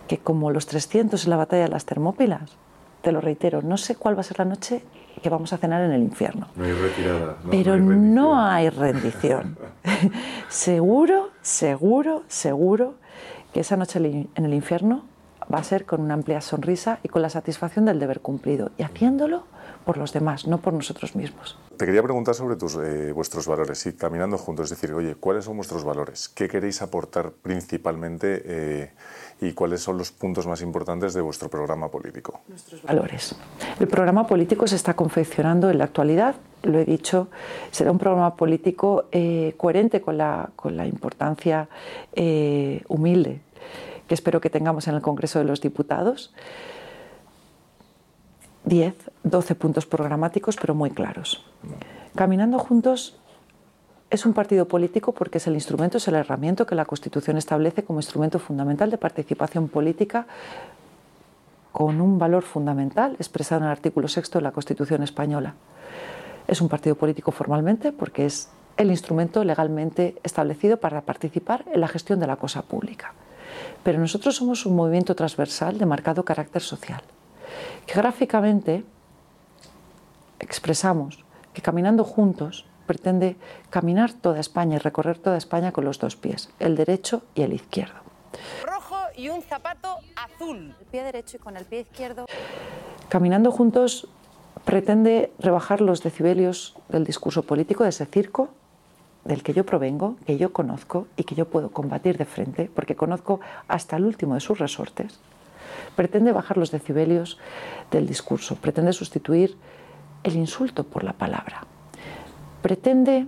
que como los 300 en la batalla de las Termópilas, te lo reitero, no sé cuál va a ser la noche que vamos a cenar en el infierno. No hay retirada. No, pero no hay rendición. no hay rendición. seguro, seguro, seguro que esa noche en el infierno va a ser con una amplia sonrisa y con la satisfacción del deber cumplido y haciéndolo por los demás, no por nosotros mismos. Te quería preguntar sobre tus, eh, vuestros valores y caminando juntos, es decir, oye, ¿cuáles son vuestros valores? ¿Qué queréis aportar principalmente eh, y cuáles son los puntos más importantes de vuestro programa político? Nuestros valores. El programa político se está confeccionando en la actualidad, lo he dicho, será un programa político eh, coherente con la, con la importancia eh, humilde que espero que tengamos en el Congreso de los Diputados. 10, 12 puntos programáticos, pero muy claros. Caminando juntos es un partido político porque es el instrumento, es el herramienta que la Constitución establece como instrumento fundamental de participación política con un valor fundamental expresado en el artículo sexto de la Constitución española. Es un partido político formalmente porque es el instrumento legalmente establecido para participar en la gestión de la cosa pública. Pero nosotros somos un movimiento transversal de marcado carácter social. que gráficamente expresamos que caminando juntos pretende caminar toda España y recorrer toda España con los dos pies, el derecho y el izquierdo. Rojo y un zapato azul. El pie derecho y con el pie izquierdo. Caminando juntos pretende rebajar los decibelios del discurso político de ese circo del que yo provengo, que yo conozco y que yo puedo combatir de frente, porque conozco hasta el último de sus resortes, pretende bajar los decibelios del discurso, pretende sustituir el insulto por la palabra, pretende,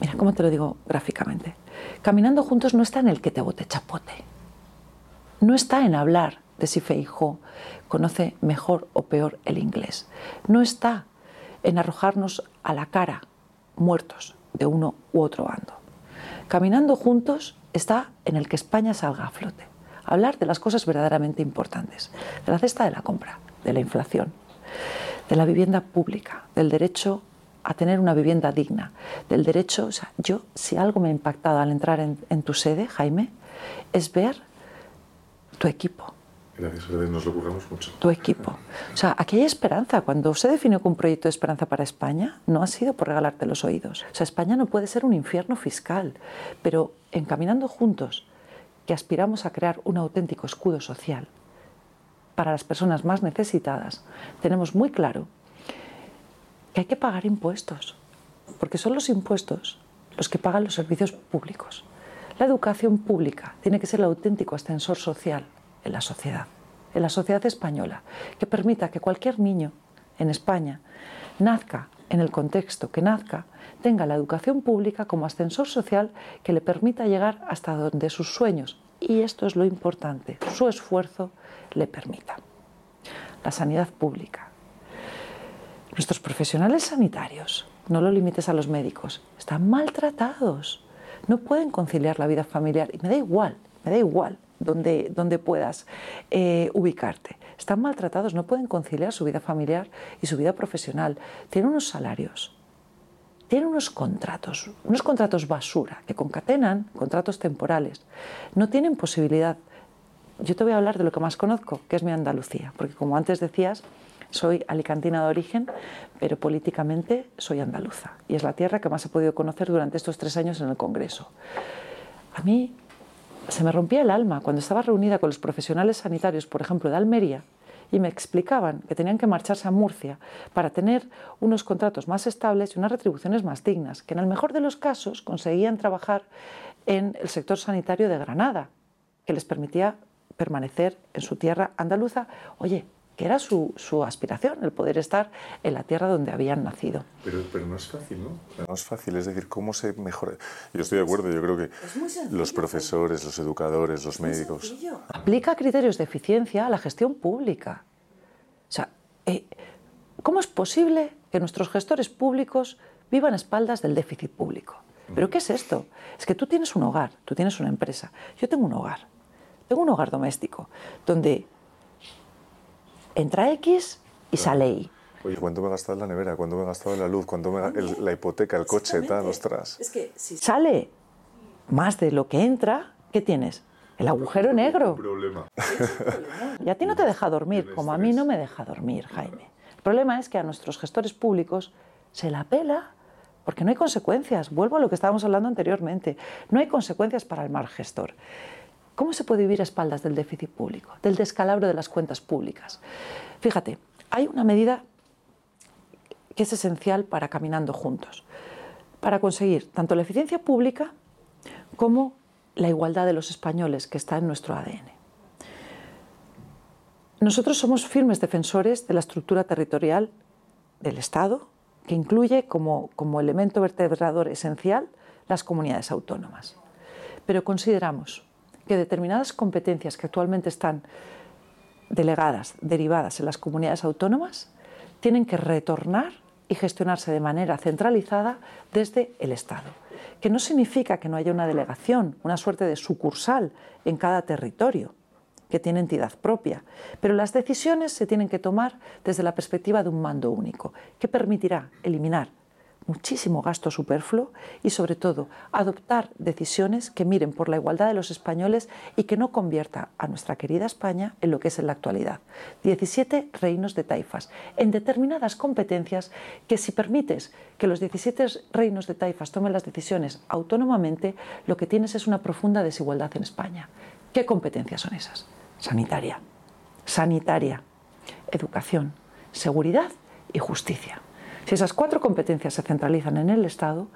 mira cómo te lo digo gráficamente, caminando juntos no está en el que te bote chapote, no está en hablar de si Feijo conoce mejor o peor el inglés, no está en arrojarnos a la cara muertos de uno u otro bando. Caminando juntos está en el que España salga a flote. Hablar de las cosas verdaderamente importantes, de la cesta de la compra, de la inflación, de la vivienda pública, del derecho a tener una vivienda digna, del derecho, o sea, yo si algo me ha impactado al entrar en, en tu sede, Jaime, es ver tu equipo, Gracias, nos lo curramos mucho. tu equipo. O sea, aquí hay esperanza. Cuando se definió con un proyecto de esperanza para España, no ha sido por regalarte los oídos. O sea, España no puede ser un infierno fiscal, pero encaminando juntos, que aspiramos a crear un auténtico escudo social para las personas más necesitadas, tenemos muy claro que hay que pagar impuestos, porque son los impuestos los que pagan los servicios públicos. La educación pública tiene que ser el auténtico ascensor social en la sociedad, en la sociedad española, que permita que cualquier niño en España nazca en el contexto que nazca, tenga la educación pública como ascensor social que le permita llegar hasta donde sus sueños, y esto es lo importante, su esfuerzo le permita. La sanidad pública. Nuestros profesionales sanitarios, no lo limites a los médicos, están maltratados, no pueden conciliar la vida familiar, y me da igual, me da igual donde, donde puedas eh, ubicarte. Están maltratados, no pueden conciliar su vida familiar y su vida profesional. Tienen unos salarios, tienen unos contratos, unos contratos basura que concatenan contratos temporales. No tienen posibilidad. Yo te voy a hablar de lo que más conozco, que es mi Andalucía, porque como antes decías, soy alicantina de origen, pero políticamente soy andaluza. Y es la tierra que más he podido conocer durante estos tres años en el Congreso. A mí se me rompía el alma cuando estaba reunida con los profesionales sanitarios, por ejemplo, de Almería, y me explicaban que tenían que marcharse a Murcia para tener unos contratos más estables y unas retribuciones más dignas, que en el mejor de los casos conseguían trabajar en el sector sanitario de Granada, que les permitía permanecer en su tierra andaluza. Oye, que era su, su, aspiración, el poder estar en la tierra donde habían nacido. Pero, pero no es fácil, ¿no? No es fácil, es decir, ¿cómo se mejora? Yo estoy de acuerdo, yo creo que los profesores, los educadores, los médicos... Aplica criterios de eficiencia a la gestión pública. O sea, eh, ¿cómo es posible que nuestros gestores públicos vivan a espaldas del déficit público? ¿Pero qué es esto? Es que tú tienes un hogar, tú tienes una empresa, yo tengo un hogar, tengo un hogar doméstico, donde entra X y sale Y. Oye, ¿cuánto me he gastado en la nevera? ¿Cuánto me he gastado en la luz? ¿Cuánto me el, la hipoteca, el coche, tal, ostras? Es que si sale más de lo que entra, ¿qué tienes? El agujero negro. Un problema. Y a ti no te deja dormir, como a mí no me deja dormir, Jaime. El problema es que a nuestros gestores públicos se la pela porque no hay consecuencias. Vuelvo a lo que estábamos hablando anteriormente. No hay consecuencias para el mal gestor. ¿Cómo se puede vivir a espaldas del déficit público, del descalabro de las cuentas públicas? Fíjate, hay una medida que es esencial para caminando juntos, para conseguir tanto la eficiencia pública como la igualdad de los españoles que está en nuestro ADN. Nosotros somos firmes defensores de la estructura territorial del Estado, que incluye como, como elemento vertebrador esencial las comunidades autónomas. Pero consideramos que determinadas competencias que actualmente están delegadas, derivadas en las comunidades autónomas, tienen que retornar y gestionarse de manera centralizada desde el Estado. Que no significa que no haya una delegación, una suerte de sucursal en cada territorio que tiene entidad propia, pero las decisiones se tienen que tomar desde la perspectiva de un mando único, que permitirá eliminar muchísimo gasto superfluo y sobre todo adoptar decisiones que miren por la igualdad de los españoles y que no convierta a nuestra querida España en lo que es en la actualidad. 17 reinos de taifas en determinadas competencias que si permites que los 17 reinos de taifas tomen las decisiones autónomamente, lo que tienes es una profunda desigualdad en España. ¿Qué competencias son esas? Sanitaria, sanitaria, educación, seguridad y justicia. Si esas cuatro competencias se centralizan en el Estado,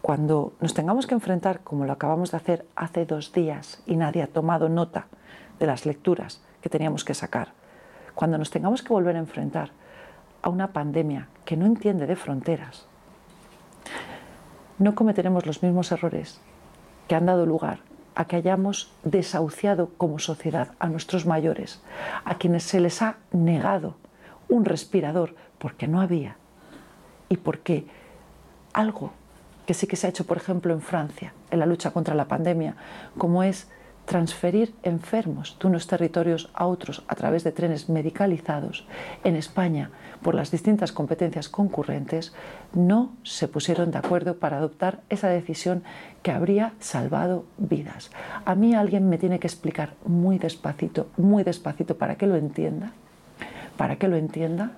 cuando nos tengamos que enfrentar, como lo acabamos de hacer hace dos días y nadie ha tomado nota de las lecturas que teníamos que sacar, cuando nos tengamos que volver a enfrentar a una pandemia que no entiende de fronteras, no cometeremos los mismos errores que han dado lugar a que hayamos desahuciado como sociedad a nuestros mayores, a quienes se les ha negado un respirador porque no había y porque algo que sí que se ha hecho, por ejemplo, en Francia, en la lucha contra la pandemia, como es transferir enfermos de unos territorios a otros a través de trenes medicalizados, en España, por las distintas competencias concurrentes, no se pusieron de acuerdo para adoptar esa decisión que habría salvado vidas. A mí alguien me tiene que explicar muy despacito, muy despacito para que lo entienda, para que lo entienda,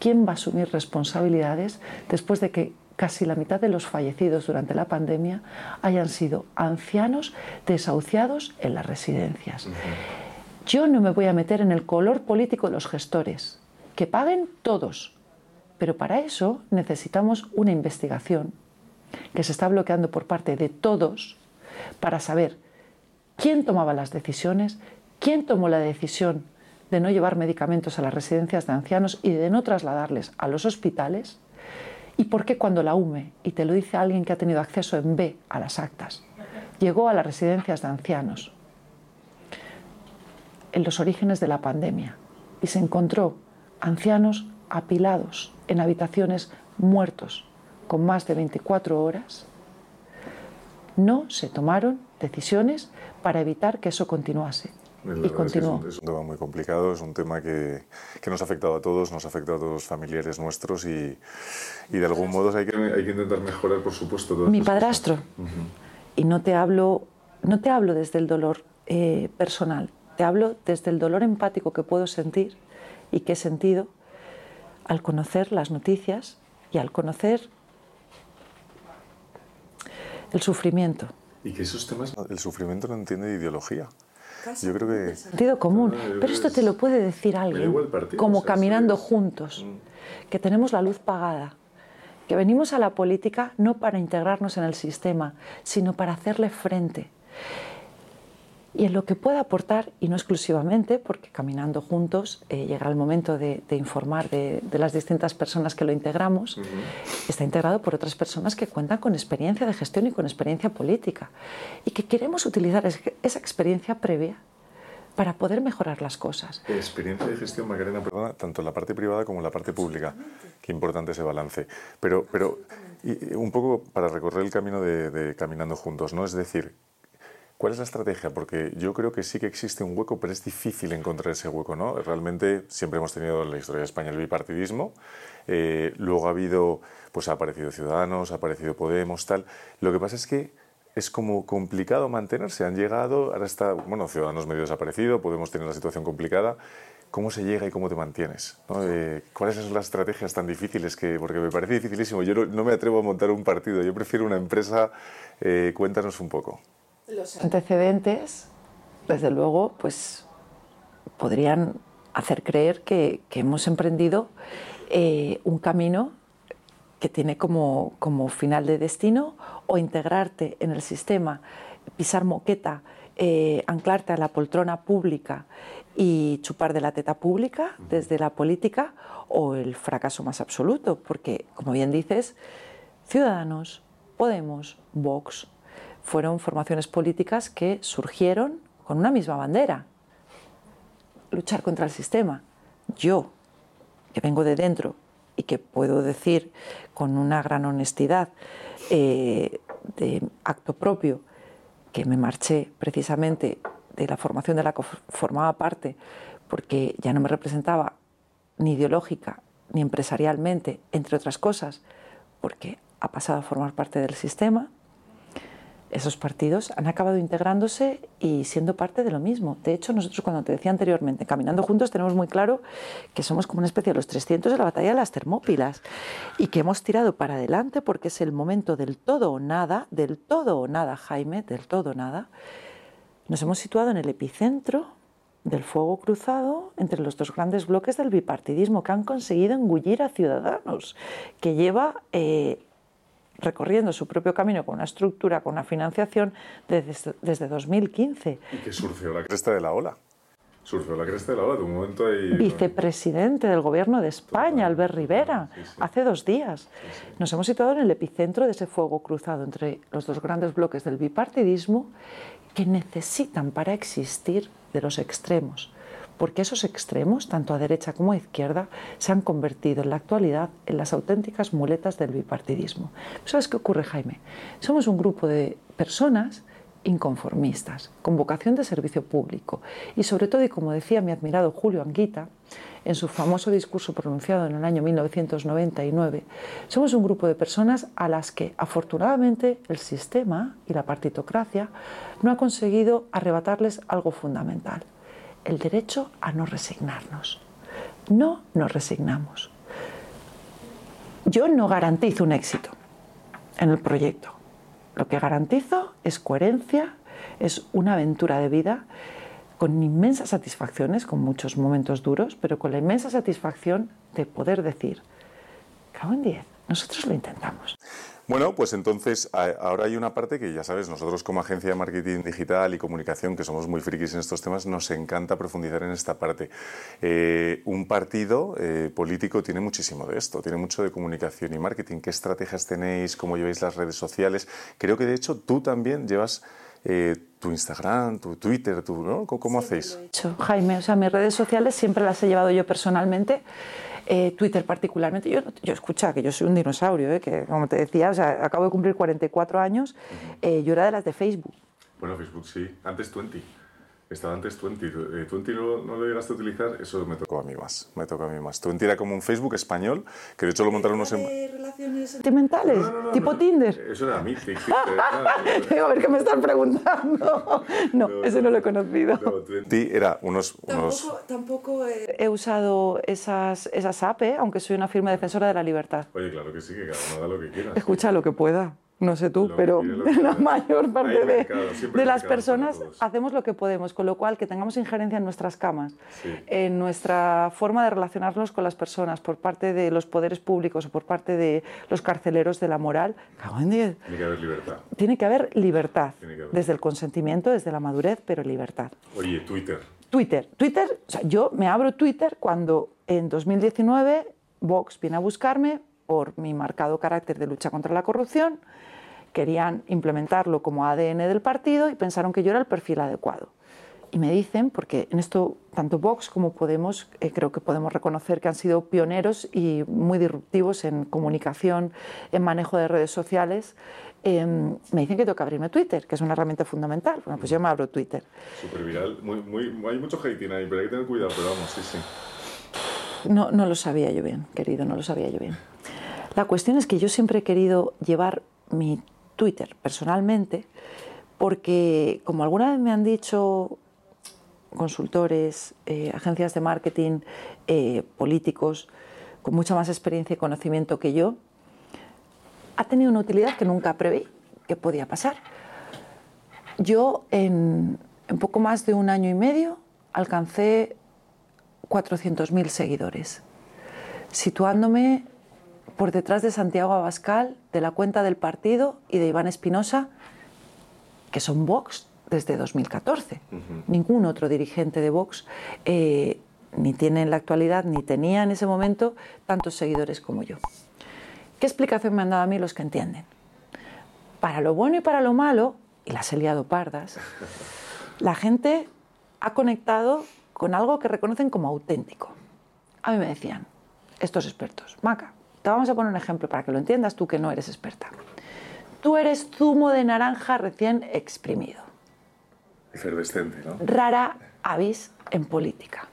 quién va a asumir responsabilidades después de que casi la mitad de los fallecidos durante la pandemia hayan sido ancianos desahuciados en las residencias. Yo no me voy a meter en el color político de los gestores, que paguen todos, pero para eso necesitamos una investigación que se está bloqueando por parte de todos para saber quién tomaba las decisiones, quién tomó la decisión de no llevar medicamentos a las residencias de ancianos y de no trasladarles a los hospitales, ¿Y por qué cuando la UME, y te lo dice alguien que ha tenido acceso en B a las actas, llegó a las residencias de ancianos en los orígenes de la pandemia y se encontró ancianos apilados en habitaciones muertos con más de 24 horas, no se tomaron decisiones para evitar que eso continuase y continuó. Es un, tema muy complicado, es un tema que, que, nos ha afectado a todos, nos ha afectado a todos los familiares nuestros y, y de algún modo hay que, hay que, intentar mejorar, por supuesto. Mi padrastro, y no te hablo, no te hablo desde el dolor eh, personal, te hablo desde el dolor empático que puedo sentir y que he sentido al conocer las noticias y al conocer el sufrimiento. Y que esos temas, el sufrimiento no entiende de ideología. Yo creo que... Sentido común. Pero esto te lo puede decir alguien, como caminando juntos, mm. que tenemos la luz pagada, que venimos a la política no para integrarnos en el sistema, sino para hacerle frente. Y en lo que pueda aportar, y no exclusivamente, porque caminando juntos eh, llegará el momento de, informar de, las distintas personas que lo integramos, está integrado por otras personas que cuentan con experiencia de gestión y con experiencia política, y que queremos utilizar esa experiencia previa para poder mejorar las cosas. Experiencia de gestión, Macarena, perdona, tanto en la parte privada como en la parte pública. Qué importante ese balance. Pero, pero y un poco para recorrer el camino de, de Caminando Juntos, ¿no? Es decir, ¿Cuál es la estrategia? Porque yo creo que sí que existe un hueco, pero es difícil encontrar ese hueco, ¿no? Realmente siempre hemos tenido en la historia de España el bipartidismo, eh, luego ha habido, pues ha aparecido Ciudadanos, ha aparecido Podemos, tal. Lo que pasa es que es como complicado mantenerse. Han llegado, ahora está, bueno, Ciudadanos medio desaparecido, Podemos tener la situación complicada. ¿Cómo se llega y cómo te mantienes? Eh, ¿Cuáles son las estrategias tan difíciles? que Porque me parece dificilísimo. Yo no, me atrevo a montar un partido, yo prefiero una empresa. Eh, cuéntanos un poco. Los antecedentes, desde luego, pues podrían hacer creer que, hemos emprendido eh, un camino que tiene como, como, final de destino o integrarte en el sistema, pisar moqueta, eh, anclarte a la poltrona pública y chupar de la teta pública desde la política o el fracaso más absoluto, porque, como bien dices, Ciudadanos, Podemos, Vox, fueron formaciones políticas que surgieron con una misma bandera, luchar contra el sistema. Yo, que vengo de dentro y que puedo decir con una gran honestidad eh, de acto propio que me marché precisamente de la formación de la que formaba parte porque ya no me representaba ni ideológica ni empresarialmente, entre otras cosas, porque ha pasado a formar parte del sistema, esos partidos han acabado integrándose y siendo parte de lo mismo. De hecho, nosotros, cuando te decía anteriormente, caminando juntos, tenemos muy claro que somos como una especie de los 300 de la batalla de las Termópilas y que hemos tirado para adelante porque es el momento del todo o nada, del todo o nada, Jaime, del todo o nada. Nos hemos situado en el epicentro del fuego cruzado entre los dos grandes bloques del bipartidismo que han conseguido engullir a Ciudadanos, que lleva eh, recorriendo su propio camino con una estructura, con una financiación desde, desde 2015. Y que surgió la cresta de la ola. Surgió la cresta de la ola, de un momento ahí... Vicepresidente del Gobierno de España, Albert Rivera, hace dos días. Nos hemos situado en el epicentro de ese fuego cruzado entre los dos grandes bloques del bipartidismo que necesitan para existir de los extremos porque esos extremos, tanto a derecha como a izquierda, se han convertido en la actualidad en las auténticas muletas del bipartidismo. ¿Sabes qué ocurre, Jaime? Somos un grupo de personas inconformistas, con vocación de servicio público y sobre todo, y como decía mi admirado Julio Anguita, en su famoso discurso pronunciado en el año 1999, somos un grupo de personas a las que afortunadamente el sistema y la partitocracia no ha conseguido arrebatarles algo fundamental, el derecho a no resignarnos. No nos resignamos. Yo no garantizo un éxito en el proyecto. Lo que garantizo es coherencia, es una aventura de vida con inmensas satisfacciones, con muchos momentos duros, pero con la inmensa satisfacción de poder decir, cago en 10, nosotros lo intentamos. Bueno, pues entonces ahora hay una parte que ya sabes, nosotros como agencia de marketing digital y comunicación, que somos muy frikis en estos temas, nos encanta profundizar en esta parte. Eh, un partido eh, político tiene muchísimo de esto, tiene mucho de comunicación y marketing. ¿Qué estrategias tenéis? ¿Cómo lleváis las redes sociales? Creo que de hecho tú también llevas... Eh, tu Instagram, tu Twitter, tu, ¿no? ¿Cómo, hacéis? Jaime, o sea, mis redes sociales siempre las he llevado yo personalmente. Eh, Twitter particularmente. Yo, yo escucha que yo soy un dinosaurio, ¿eh? que como te decía, o sea, acabo de cumplir 44 años, eh, yo era de las de Facebook. Bueno, Facebook sí, antes 20. Estaba antes 20. Eh, 20 no, no, lo llegaste a utilizar, eso me tocó a mí más. Me tocó a mí más. 20 era como un Facebook español, que de hecho lo montaron unos... Relaciones sentimentales? No, no, ¿Tipo Tinder? Eso era Mythic. Digo, a ver qué me estás preguntando. No, ese no lo he conocido. No, 20 era unos... unos... Tampoco, tampoco he... he, usado esas, esas apps, ¿eh? aunque soy una firme defensora de la libertad. Oye, claro que sí, que cada uno da lo que quiera. Escucha lo que pueda. No sé tú, pero la mayor parte de, las personas hacemos lo que podemos, con lo cual que tengamos injerencia en nuestras camas, sí. en nuestra forma de relacionarnos con las personas por parte de los poderes públicos o por parte de los carceleros de la moral, cago en diez. Tiene que haber libertad. Tiene que haber libertad, que haber. desde el consentimiento, desde la madurez, pero libertad. Oye, Twitter. Twitter. Twitter, o sea, yo me abro Twitter cuando en 2019 Vox viene a buscarme por mi marcado carácter de lucha contra la corrupción, querían implementarlo como ADN del partido y pensaron que yo era el perfil adecuado. Y me dicen, porque en esto tanto Vox como Podemos eh, creo que podemos reconocer que han sido pioneros y muy disruptivos en comunicación, en manejo de redes sociales, eh, me dicen que tengo que abrirme Twitter, que es una herramienta fundamental. Bueno, pues yo me abro Twitter. Súper viral, muy, muy, hay mucho hating ahí, pero hay que tener cuidado, pero vamos, sí, sí. No, no lo sabía yo bien, querido, no lo sabía yo bien. La cuestión es que yo siempre he querido llevar mi Twitter personalmente, porque como alguna vez me han dicho consultores, eh, agencias de marketing, eh, políticos con mucha más experiencia y conocimiento que yo, ha tenido una utilidad que nunca preví que podía pasar. Yo en, en poco más de un año y medio alcancé 400.000 seguidores, situándome por detrás de Santiago Abascal, de la cuenta del partido y de Iván Espinosa, que son Vox desde 2014. Uh -huh. Ningún otro dirigente de Vox eh, ni tiene en la actualidad, ni tenía en ese momento tantos seguidores como yo. ¿Qué explicación me han dado a mí los que entienden? Para lo bueno y para lo malo, y las he liado pardas, la gente ha conectado con algo que reconocen como auténtico. A mí me decían, estos expertos, Maca, te vamos a poner un ejemplo para que lo entiendas tú que no eres experta. Tú eres zumo de naranja recién exprimido. Efervescente, ¿no? Rara avis en política.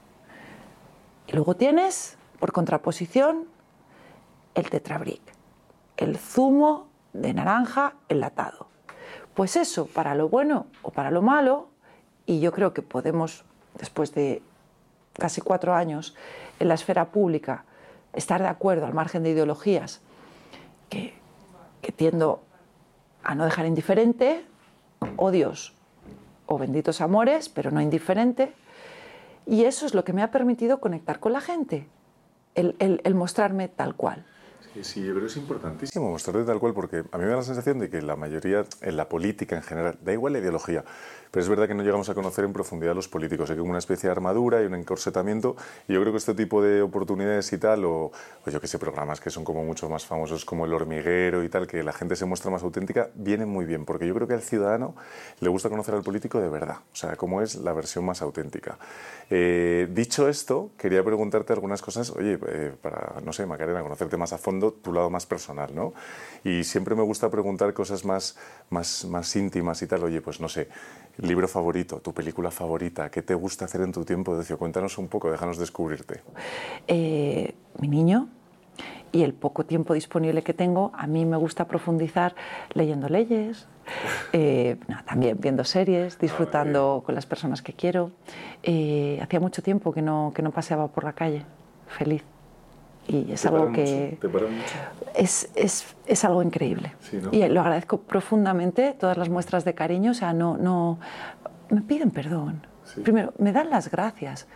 Y luego tienes por contraposición, el tetrabric, el zumo de naranja enlatado. Pues eso, para lo bueno o para lo malo, y yo creo que podemos, después de casi cuatro años en la esfera pública, estar de acuerdo al margen de ideologías que, que tiendo a no dejar indiferente, odios o benditos amores, pero no indiferente. Y eso es lo que me ha permitido conectar con la gente, el, el, el mostrarme tal cual. Sí, yo creo que es importantísimo mostrarte tal cual, porque a mí me da la sensación de que la mayoría, en la política en general, da igual la ideología, pero es verdad que no llegamos a conocer en profundidad a los políticos. Hay como una especie de armadura y un encorsetamiento, y yo creo que este tipo de oportunidades y tal, o, o yo que sé, programas que son como mucho más famosos, como El Hormiguero y tal, que la gente se muestra más auténtica, vienen muy bien, porque yo creo que al ciudadano le gusta conocer al político de verdad, o sea, cómo es la versión más auténtica. Eh, dicho esto, quería preguntarte algunas cosas, oye, eh, para, no sé, Macarena, conocerte más a fondo, tu lado más personal, ¿no? Y siempre me gusta preguntar cosas más, más, más íntimas y tal, oye, pues no sé, libro favorito, tu película favorita, ¿qué te gusta hacer en tu tiempo de ocio? Cuéntanos un poco, déjanos descubrirte. Eh, mi niño y el poco tiempo disponible que tengo, a mí me gusta profundizar leyendo leyes, eh, no, también viendo series, disfrutando con las personas que quiero. Eh, hacía mucho tiempo que no, que no paseaba por la calle, feliz. Y es ¿Te algo que mucho? ¿Te para mucho? es, es, es algo increíble. Sí, ¿no? Y lo agradezco profundamente, todas las muestras de cariño, o sea, no, no me piden perdón. Sí. Primero, me dan las gracias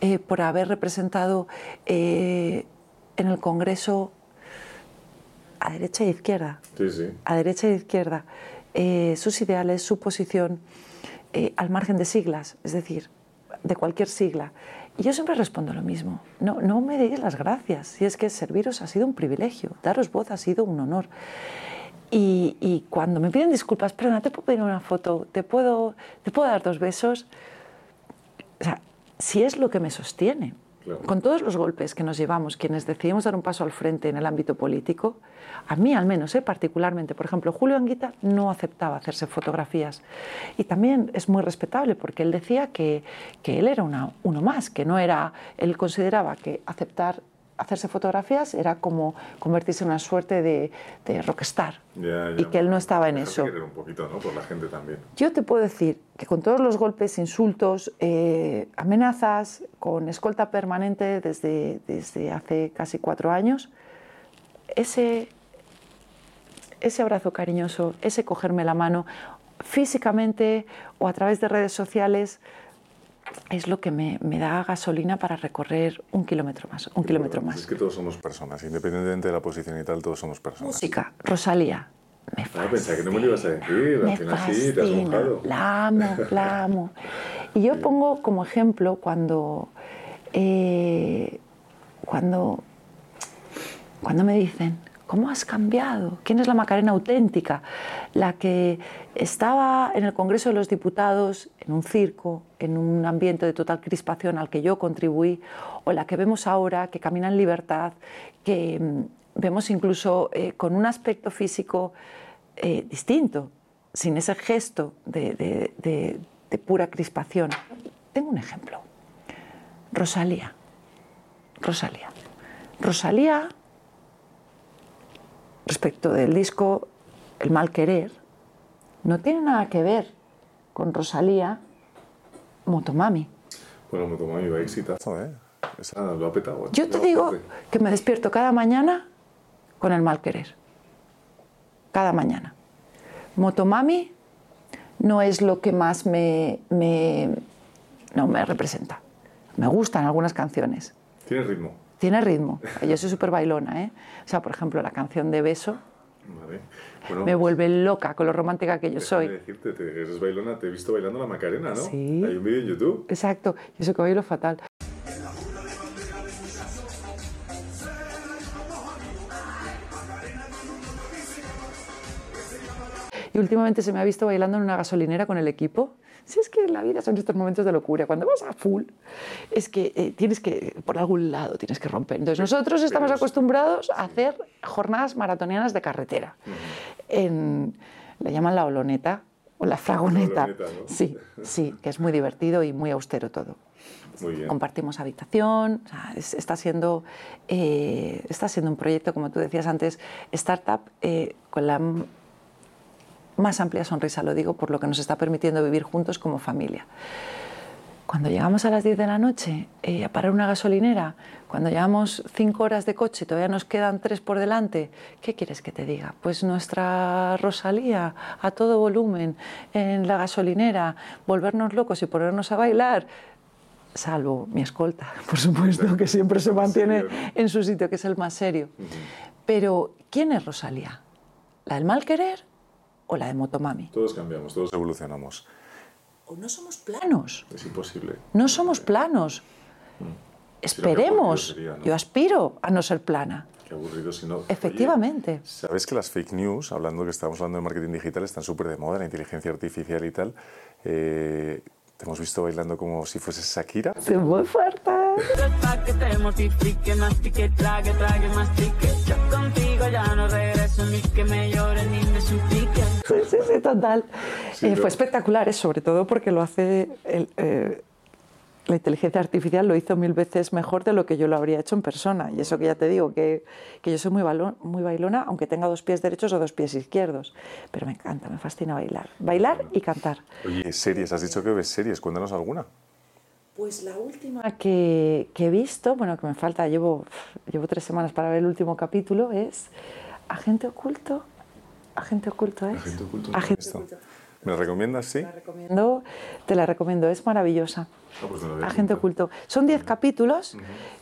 eh, por haber representado eh, en el Congreso a derecha e izquierda, Sí, sí. a derecha e izquierda, eh, sus ideales, su posición, al margen de siglas, es decir, de cualquier sigla. Yo siempre respondo lo mismo, no, no me deis las gracias, si es que serviros ha sido un privilegio, daros voz ha sido un honor. Y, y cuando me piden disculpas, perdona, ¿te puedo pedir una foto? ¿Te puedo, ¿Te puedo dar dos besos? O sea, si es lo que me sostiene, Con todos los golpes que nos llevamos, quienes decidimos dar un paso al frente en el ámbito político, a mí al menos, ¿eh? particularmente, por ejemplo, Julio Anguita no aceptaba hacerse fotografías. Y también es muy respetable porque él decía que, que él era uno más, que no era, él consideraba que aceptar hacerse fotografías era como convertirse en una suerte de, de rockstar Ya, y que él no estaba en eso. querer un poquito, ¿no? Por la gente también. Yo te puedo decir que con todos los golpes, insultos, eh, amenazas, con escolta permanente desde, desde hace casi cuatro años, ese, ese abrazo cariñoso, ese cogerme la mano físicamente o a través de redes sociales, es lo que me, me da gasolina para recorrer un kilómetro más, un kilómetro Es más. que todos somos personas, independientemente de la posición y tal, todos somos personas. Música, Rosalía, me Ah, pensaba que no me lo ibas a decir, al final sí, te has fascina, mojado. La amo, la amo. Y yo pongo como ejemplo cuando, eh, cuando, cuando me dicen, ¿cómo has cambiado? ¿Quién es la Macarena auténtica? La que estaba en el Congreso de los Diputados, en un circo, en un ambiente de total crispación al que yo contribuí, o la que vemos ahora, que camina en libertad, que mm, vemos incluso eh, con un aspecto físico eh, distinto, sin ese gesto de, de- pura crispación. Tengo un ejemplo. Rosalía. Rosalía. Rosalía, respecto del disco El mal querer, no tiene nada que ver con Rosalía Motomami. Bueno, me tomó mi exitazo, ¿eh? Esa lo ha petado. ¿eh? Yo te digo que me despierto cada mañana con el mal querer. Cada mañana. Motomami no es lo que más me, me- no me representa. Me gustan algunas canciones. Tiene ritmo. Tiene ritmo. Yo soy súper bailona, ¿eh? O sea, por ejemplo, la canción de Beso Vale. Bueno, me vuelve loca con lo romántica que yo soy. decirte, te, eres bailona, te he visto bailando la Macarena, ¿no? Sí. Hay un vídeo en YouTube. Exacto. Yo soy que bailo fatal. Y últimamente se me ha visto bailando en una gasolinera con el equipo. Si es que la vida son estos momentos de locura. Cuando vas a full, es que eh, tienes que, por algún lado, tienes que romper. Entonces, nosotros estamos acostumbrados a hacer jornadas maratonianas de carretera. En, le llaman la oloneta, o la fragoneta. La fragoneta, ¿no? Sí, sí, que es muy divertido y muy austero todo. Muy bien. Compartimos habitación, o sea, es- está, siendo, eh, está siendo un proyecto, como tú decías antes, startup eh, con la más amplia sonrisa, lo digo por lo que nos está permitiendo vivir juntos como familia. Cuando llegamos a las 10 de la noche eh, a parar una gasolinera, cuando llevamos 5 horas de coche y todavía nos quedan 3 por delante, ¿qué quieres que te diga? Pues nuestra Rosalía a todo volumen en la gasolinera, volvernos locos y ponernos a bailar, salvo mi escolta, por supuesto, que siempre se mantiene en su sitio, que es el más serio. Pero, ¿quién es Rosalía? ¿La del mal querer o la de Motomami? Todos cambiamos, todos evolucionamos. ¿O no somos planos? Es imposible. No somos planos. qué Esperemos. aburrido sería, ¿no? Yo aspiro a no ser plana. Qué aburrido si no. Efectivamente. Oye, Sabes que las fake news, hablando que estamos hablando de marketing digital, están súper de moda, la inteligencia artificial y tal. Eh, te hemos visto bailando como si fueses Shakira. Sí, muy fuerte. Pa' que te mortifique, mastique, trague, trague, mastique. Yo contigo ya no regreso, ni que me llore, ni me suplique. Sí, sí, sí, total. Eh, fue espectacular, eh, sobre todo porque lo hace el, eh, la inteligencia artificial lo hizo mil veces mejor de lo que yo lo habría hecho en persona. Y eso que ya te digo, que, que yo soy muy, balón- muy bailona, aunque tenga dos pies derechos o dos pies izquierdos. Pero me encanta, me fascina bailar. Bailar y cantar. Oye, series, has dicho que ves series, cuéntanos alguna. Pues la última que, que he visto, bueno, que me falta, llevo, llevo tres semanas para ver el último capítulo, es Agente Oculto. Agente Oculto es. Agente oculto. Agente. Oculto. ¿Me la recomiendas? Sí. recomiendo- te la recomiendo, es maravillosa. Ah, pues Agente oculto. Son 10 capítulos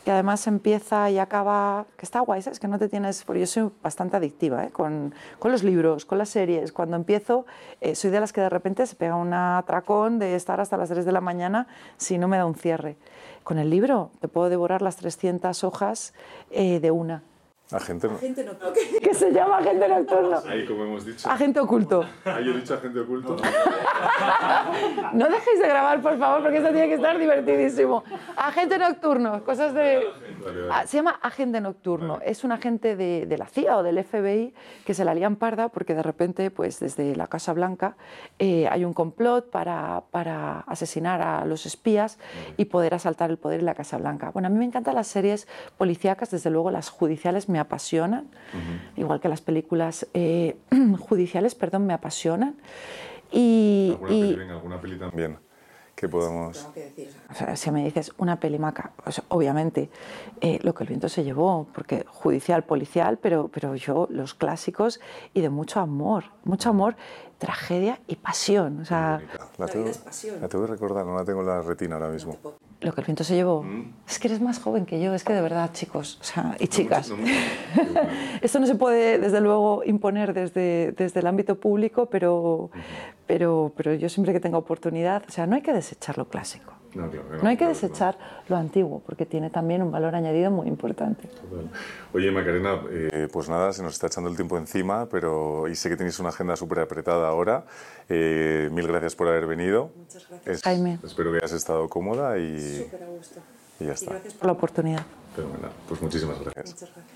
que además empieza y acaba, que está guay, ¿sabes? Que no te tienes, porque yo soy bastante adictiva ¿eh? con, con los libros, con las series. Cuando empiezo, eh, soy de las que de repente se pega un atracón de estar hasta las 3 de la mañana si no me da un cierre. Con el libro te puedo devorar las 300 hojas eh, de una. Agente. no- Que se llama Agente Nocturno. Ahí, como hemos dicho. Agente Oculto. Ahí he dicho agente oculto. No dejéis de grabar, por favor, porque esto tiene que estar divertidísimo. Agente nocturno, cosas de... Ah, Se llama agente nocturno. Es un agente de, de la CIA o del FBI que se la lían parda porque de repente, pues desde la Casa Blanca eh, hay un complot para, para asesinar a los espías y poder asaltar el poder en la Casa Blanca. Bueno, a mí me encantan las series policíacas, desde luego las judiciales me apasionan, igual que las películas eh, judiciales, perdón, me apasionan. Y, ¿Alguna y- peli, venga, alguna peli también que podamos... o sea, si me dices una pelimaca, pues obviamente eh, lo que el viento se llevó, porque judicial, policial, pero, pero yo los clásicos y de mucho amor, mucho amor, tragedia y pasión. O sea, La tengo, la tengo que recordar, no la tengo en la retina ahora mismo. lo que el viento se llevó. Es que eres más joven que yo, es que de verdad, chicos o sea, y chicas. Esto no se puede, desde luego, imponer desde, desde el ámbito público, pero, pero, pero yo siempre que tengo oportunidad, o sea, no hay que desechar lo clásico. No, claro que No hay que claro desechar lo antiguo, porque tiene también un valor añadido muy importante. Oye, Macarena, eh, pues nada, se nos está echando el tiempo encima, pero y sé que tenéis una agenda súper apretada ahora. Eh, mil gracias por haber venido. Muchas gracias, Jaime. Espero que hayas estado cómoda y, a gusto. y ya está. Gracias por la oportunidad. Fenomenal. Pues muchísimas gracias. Muchas gracias.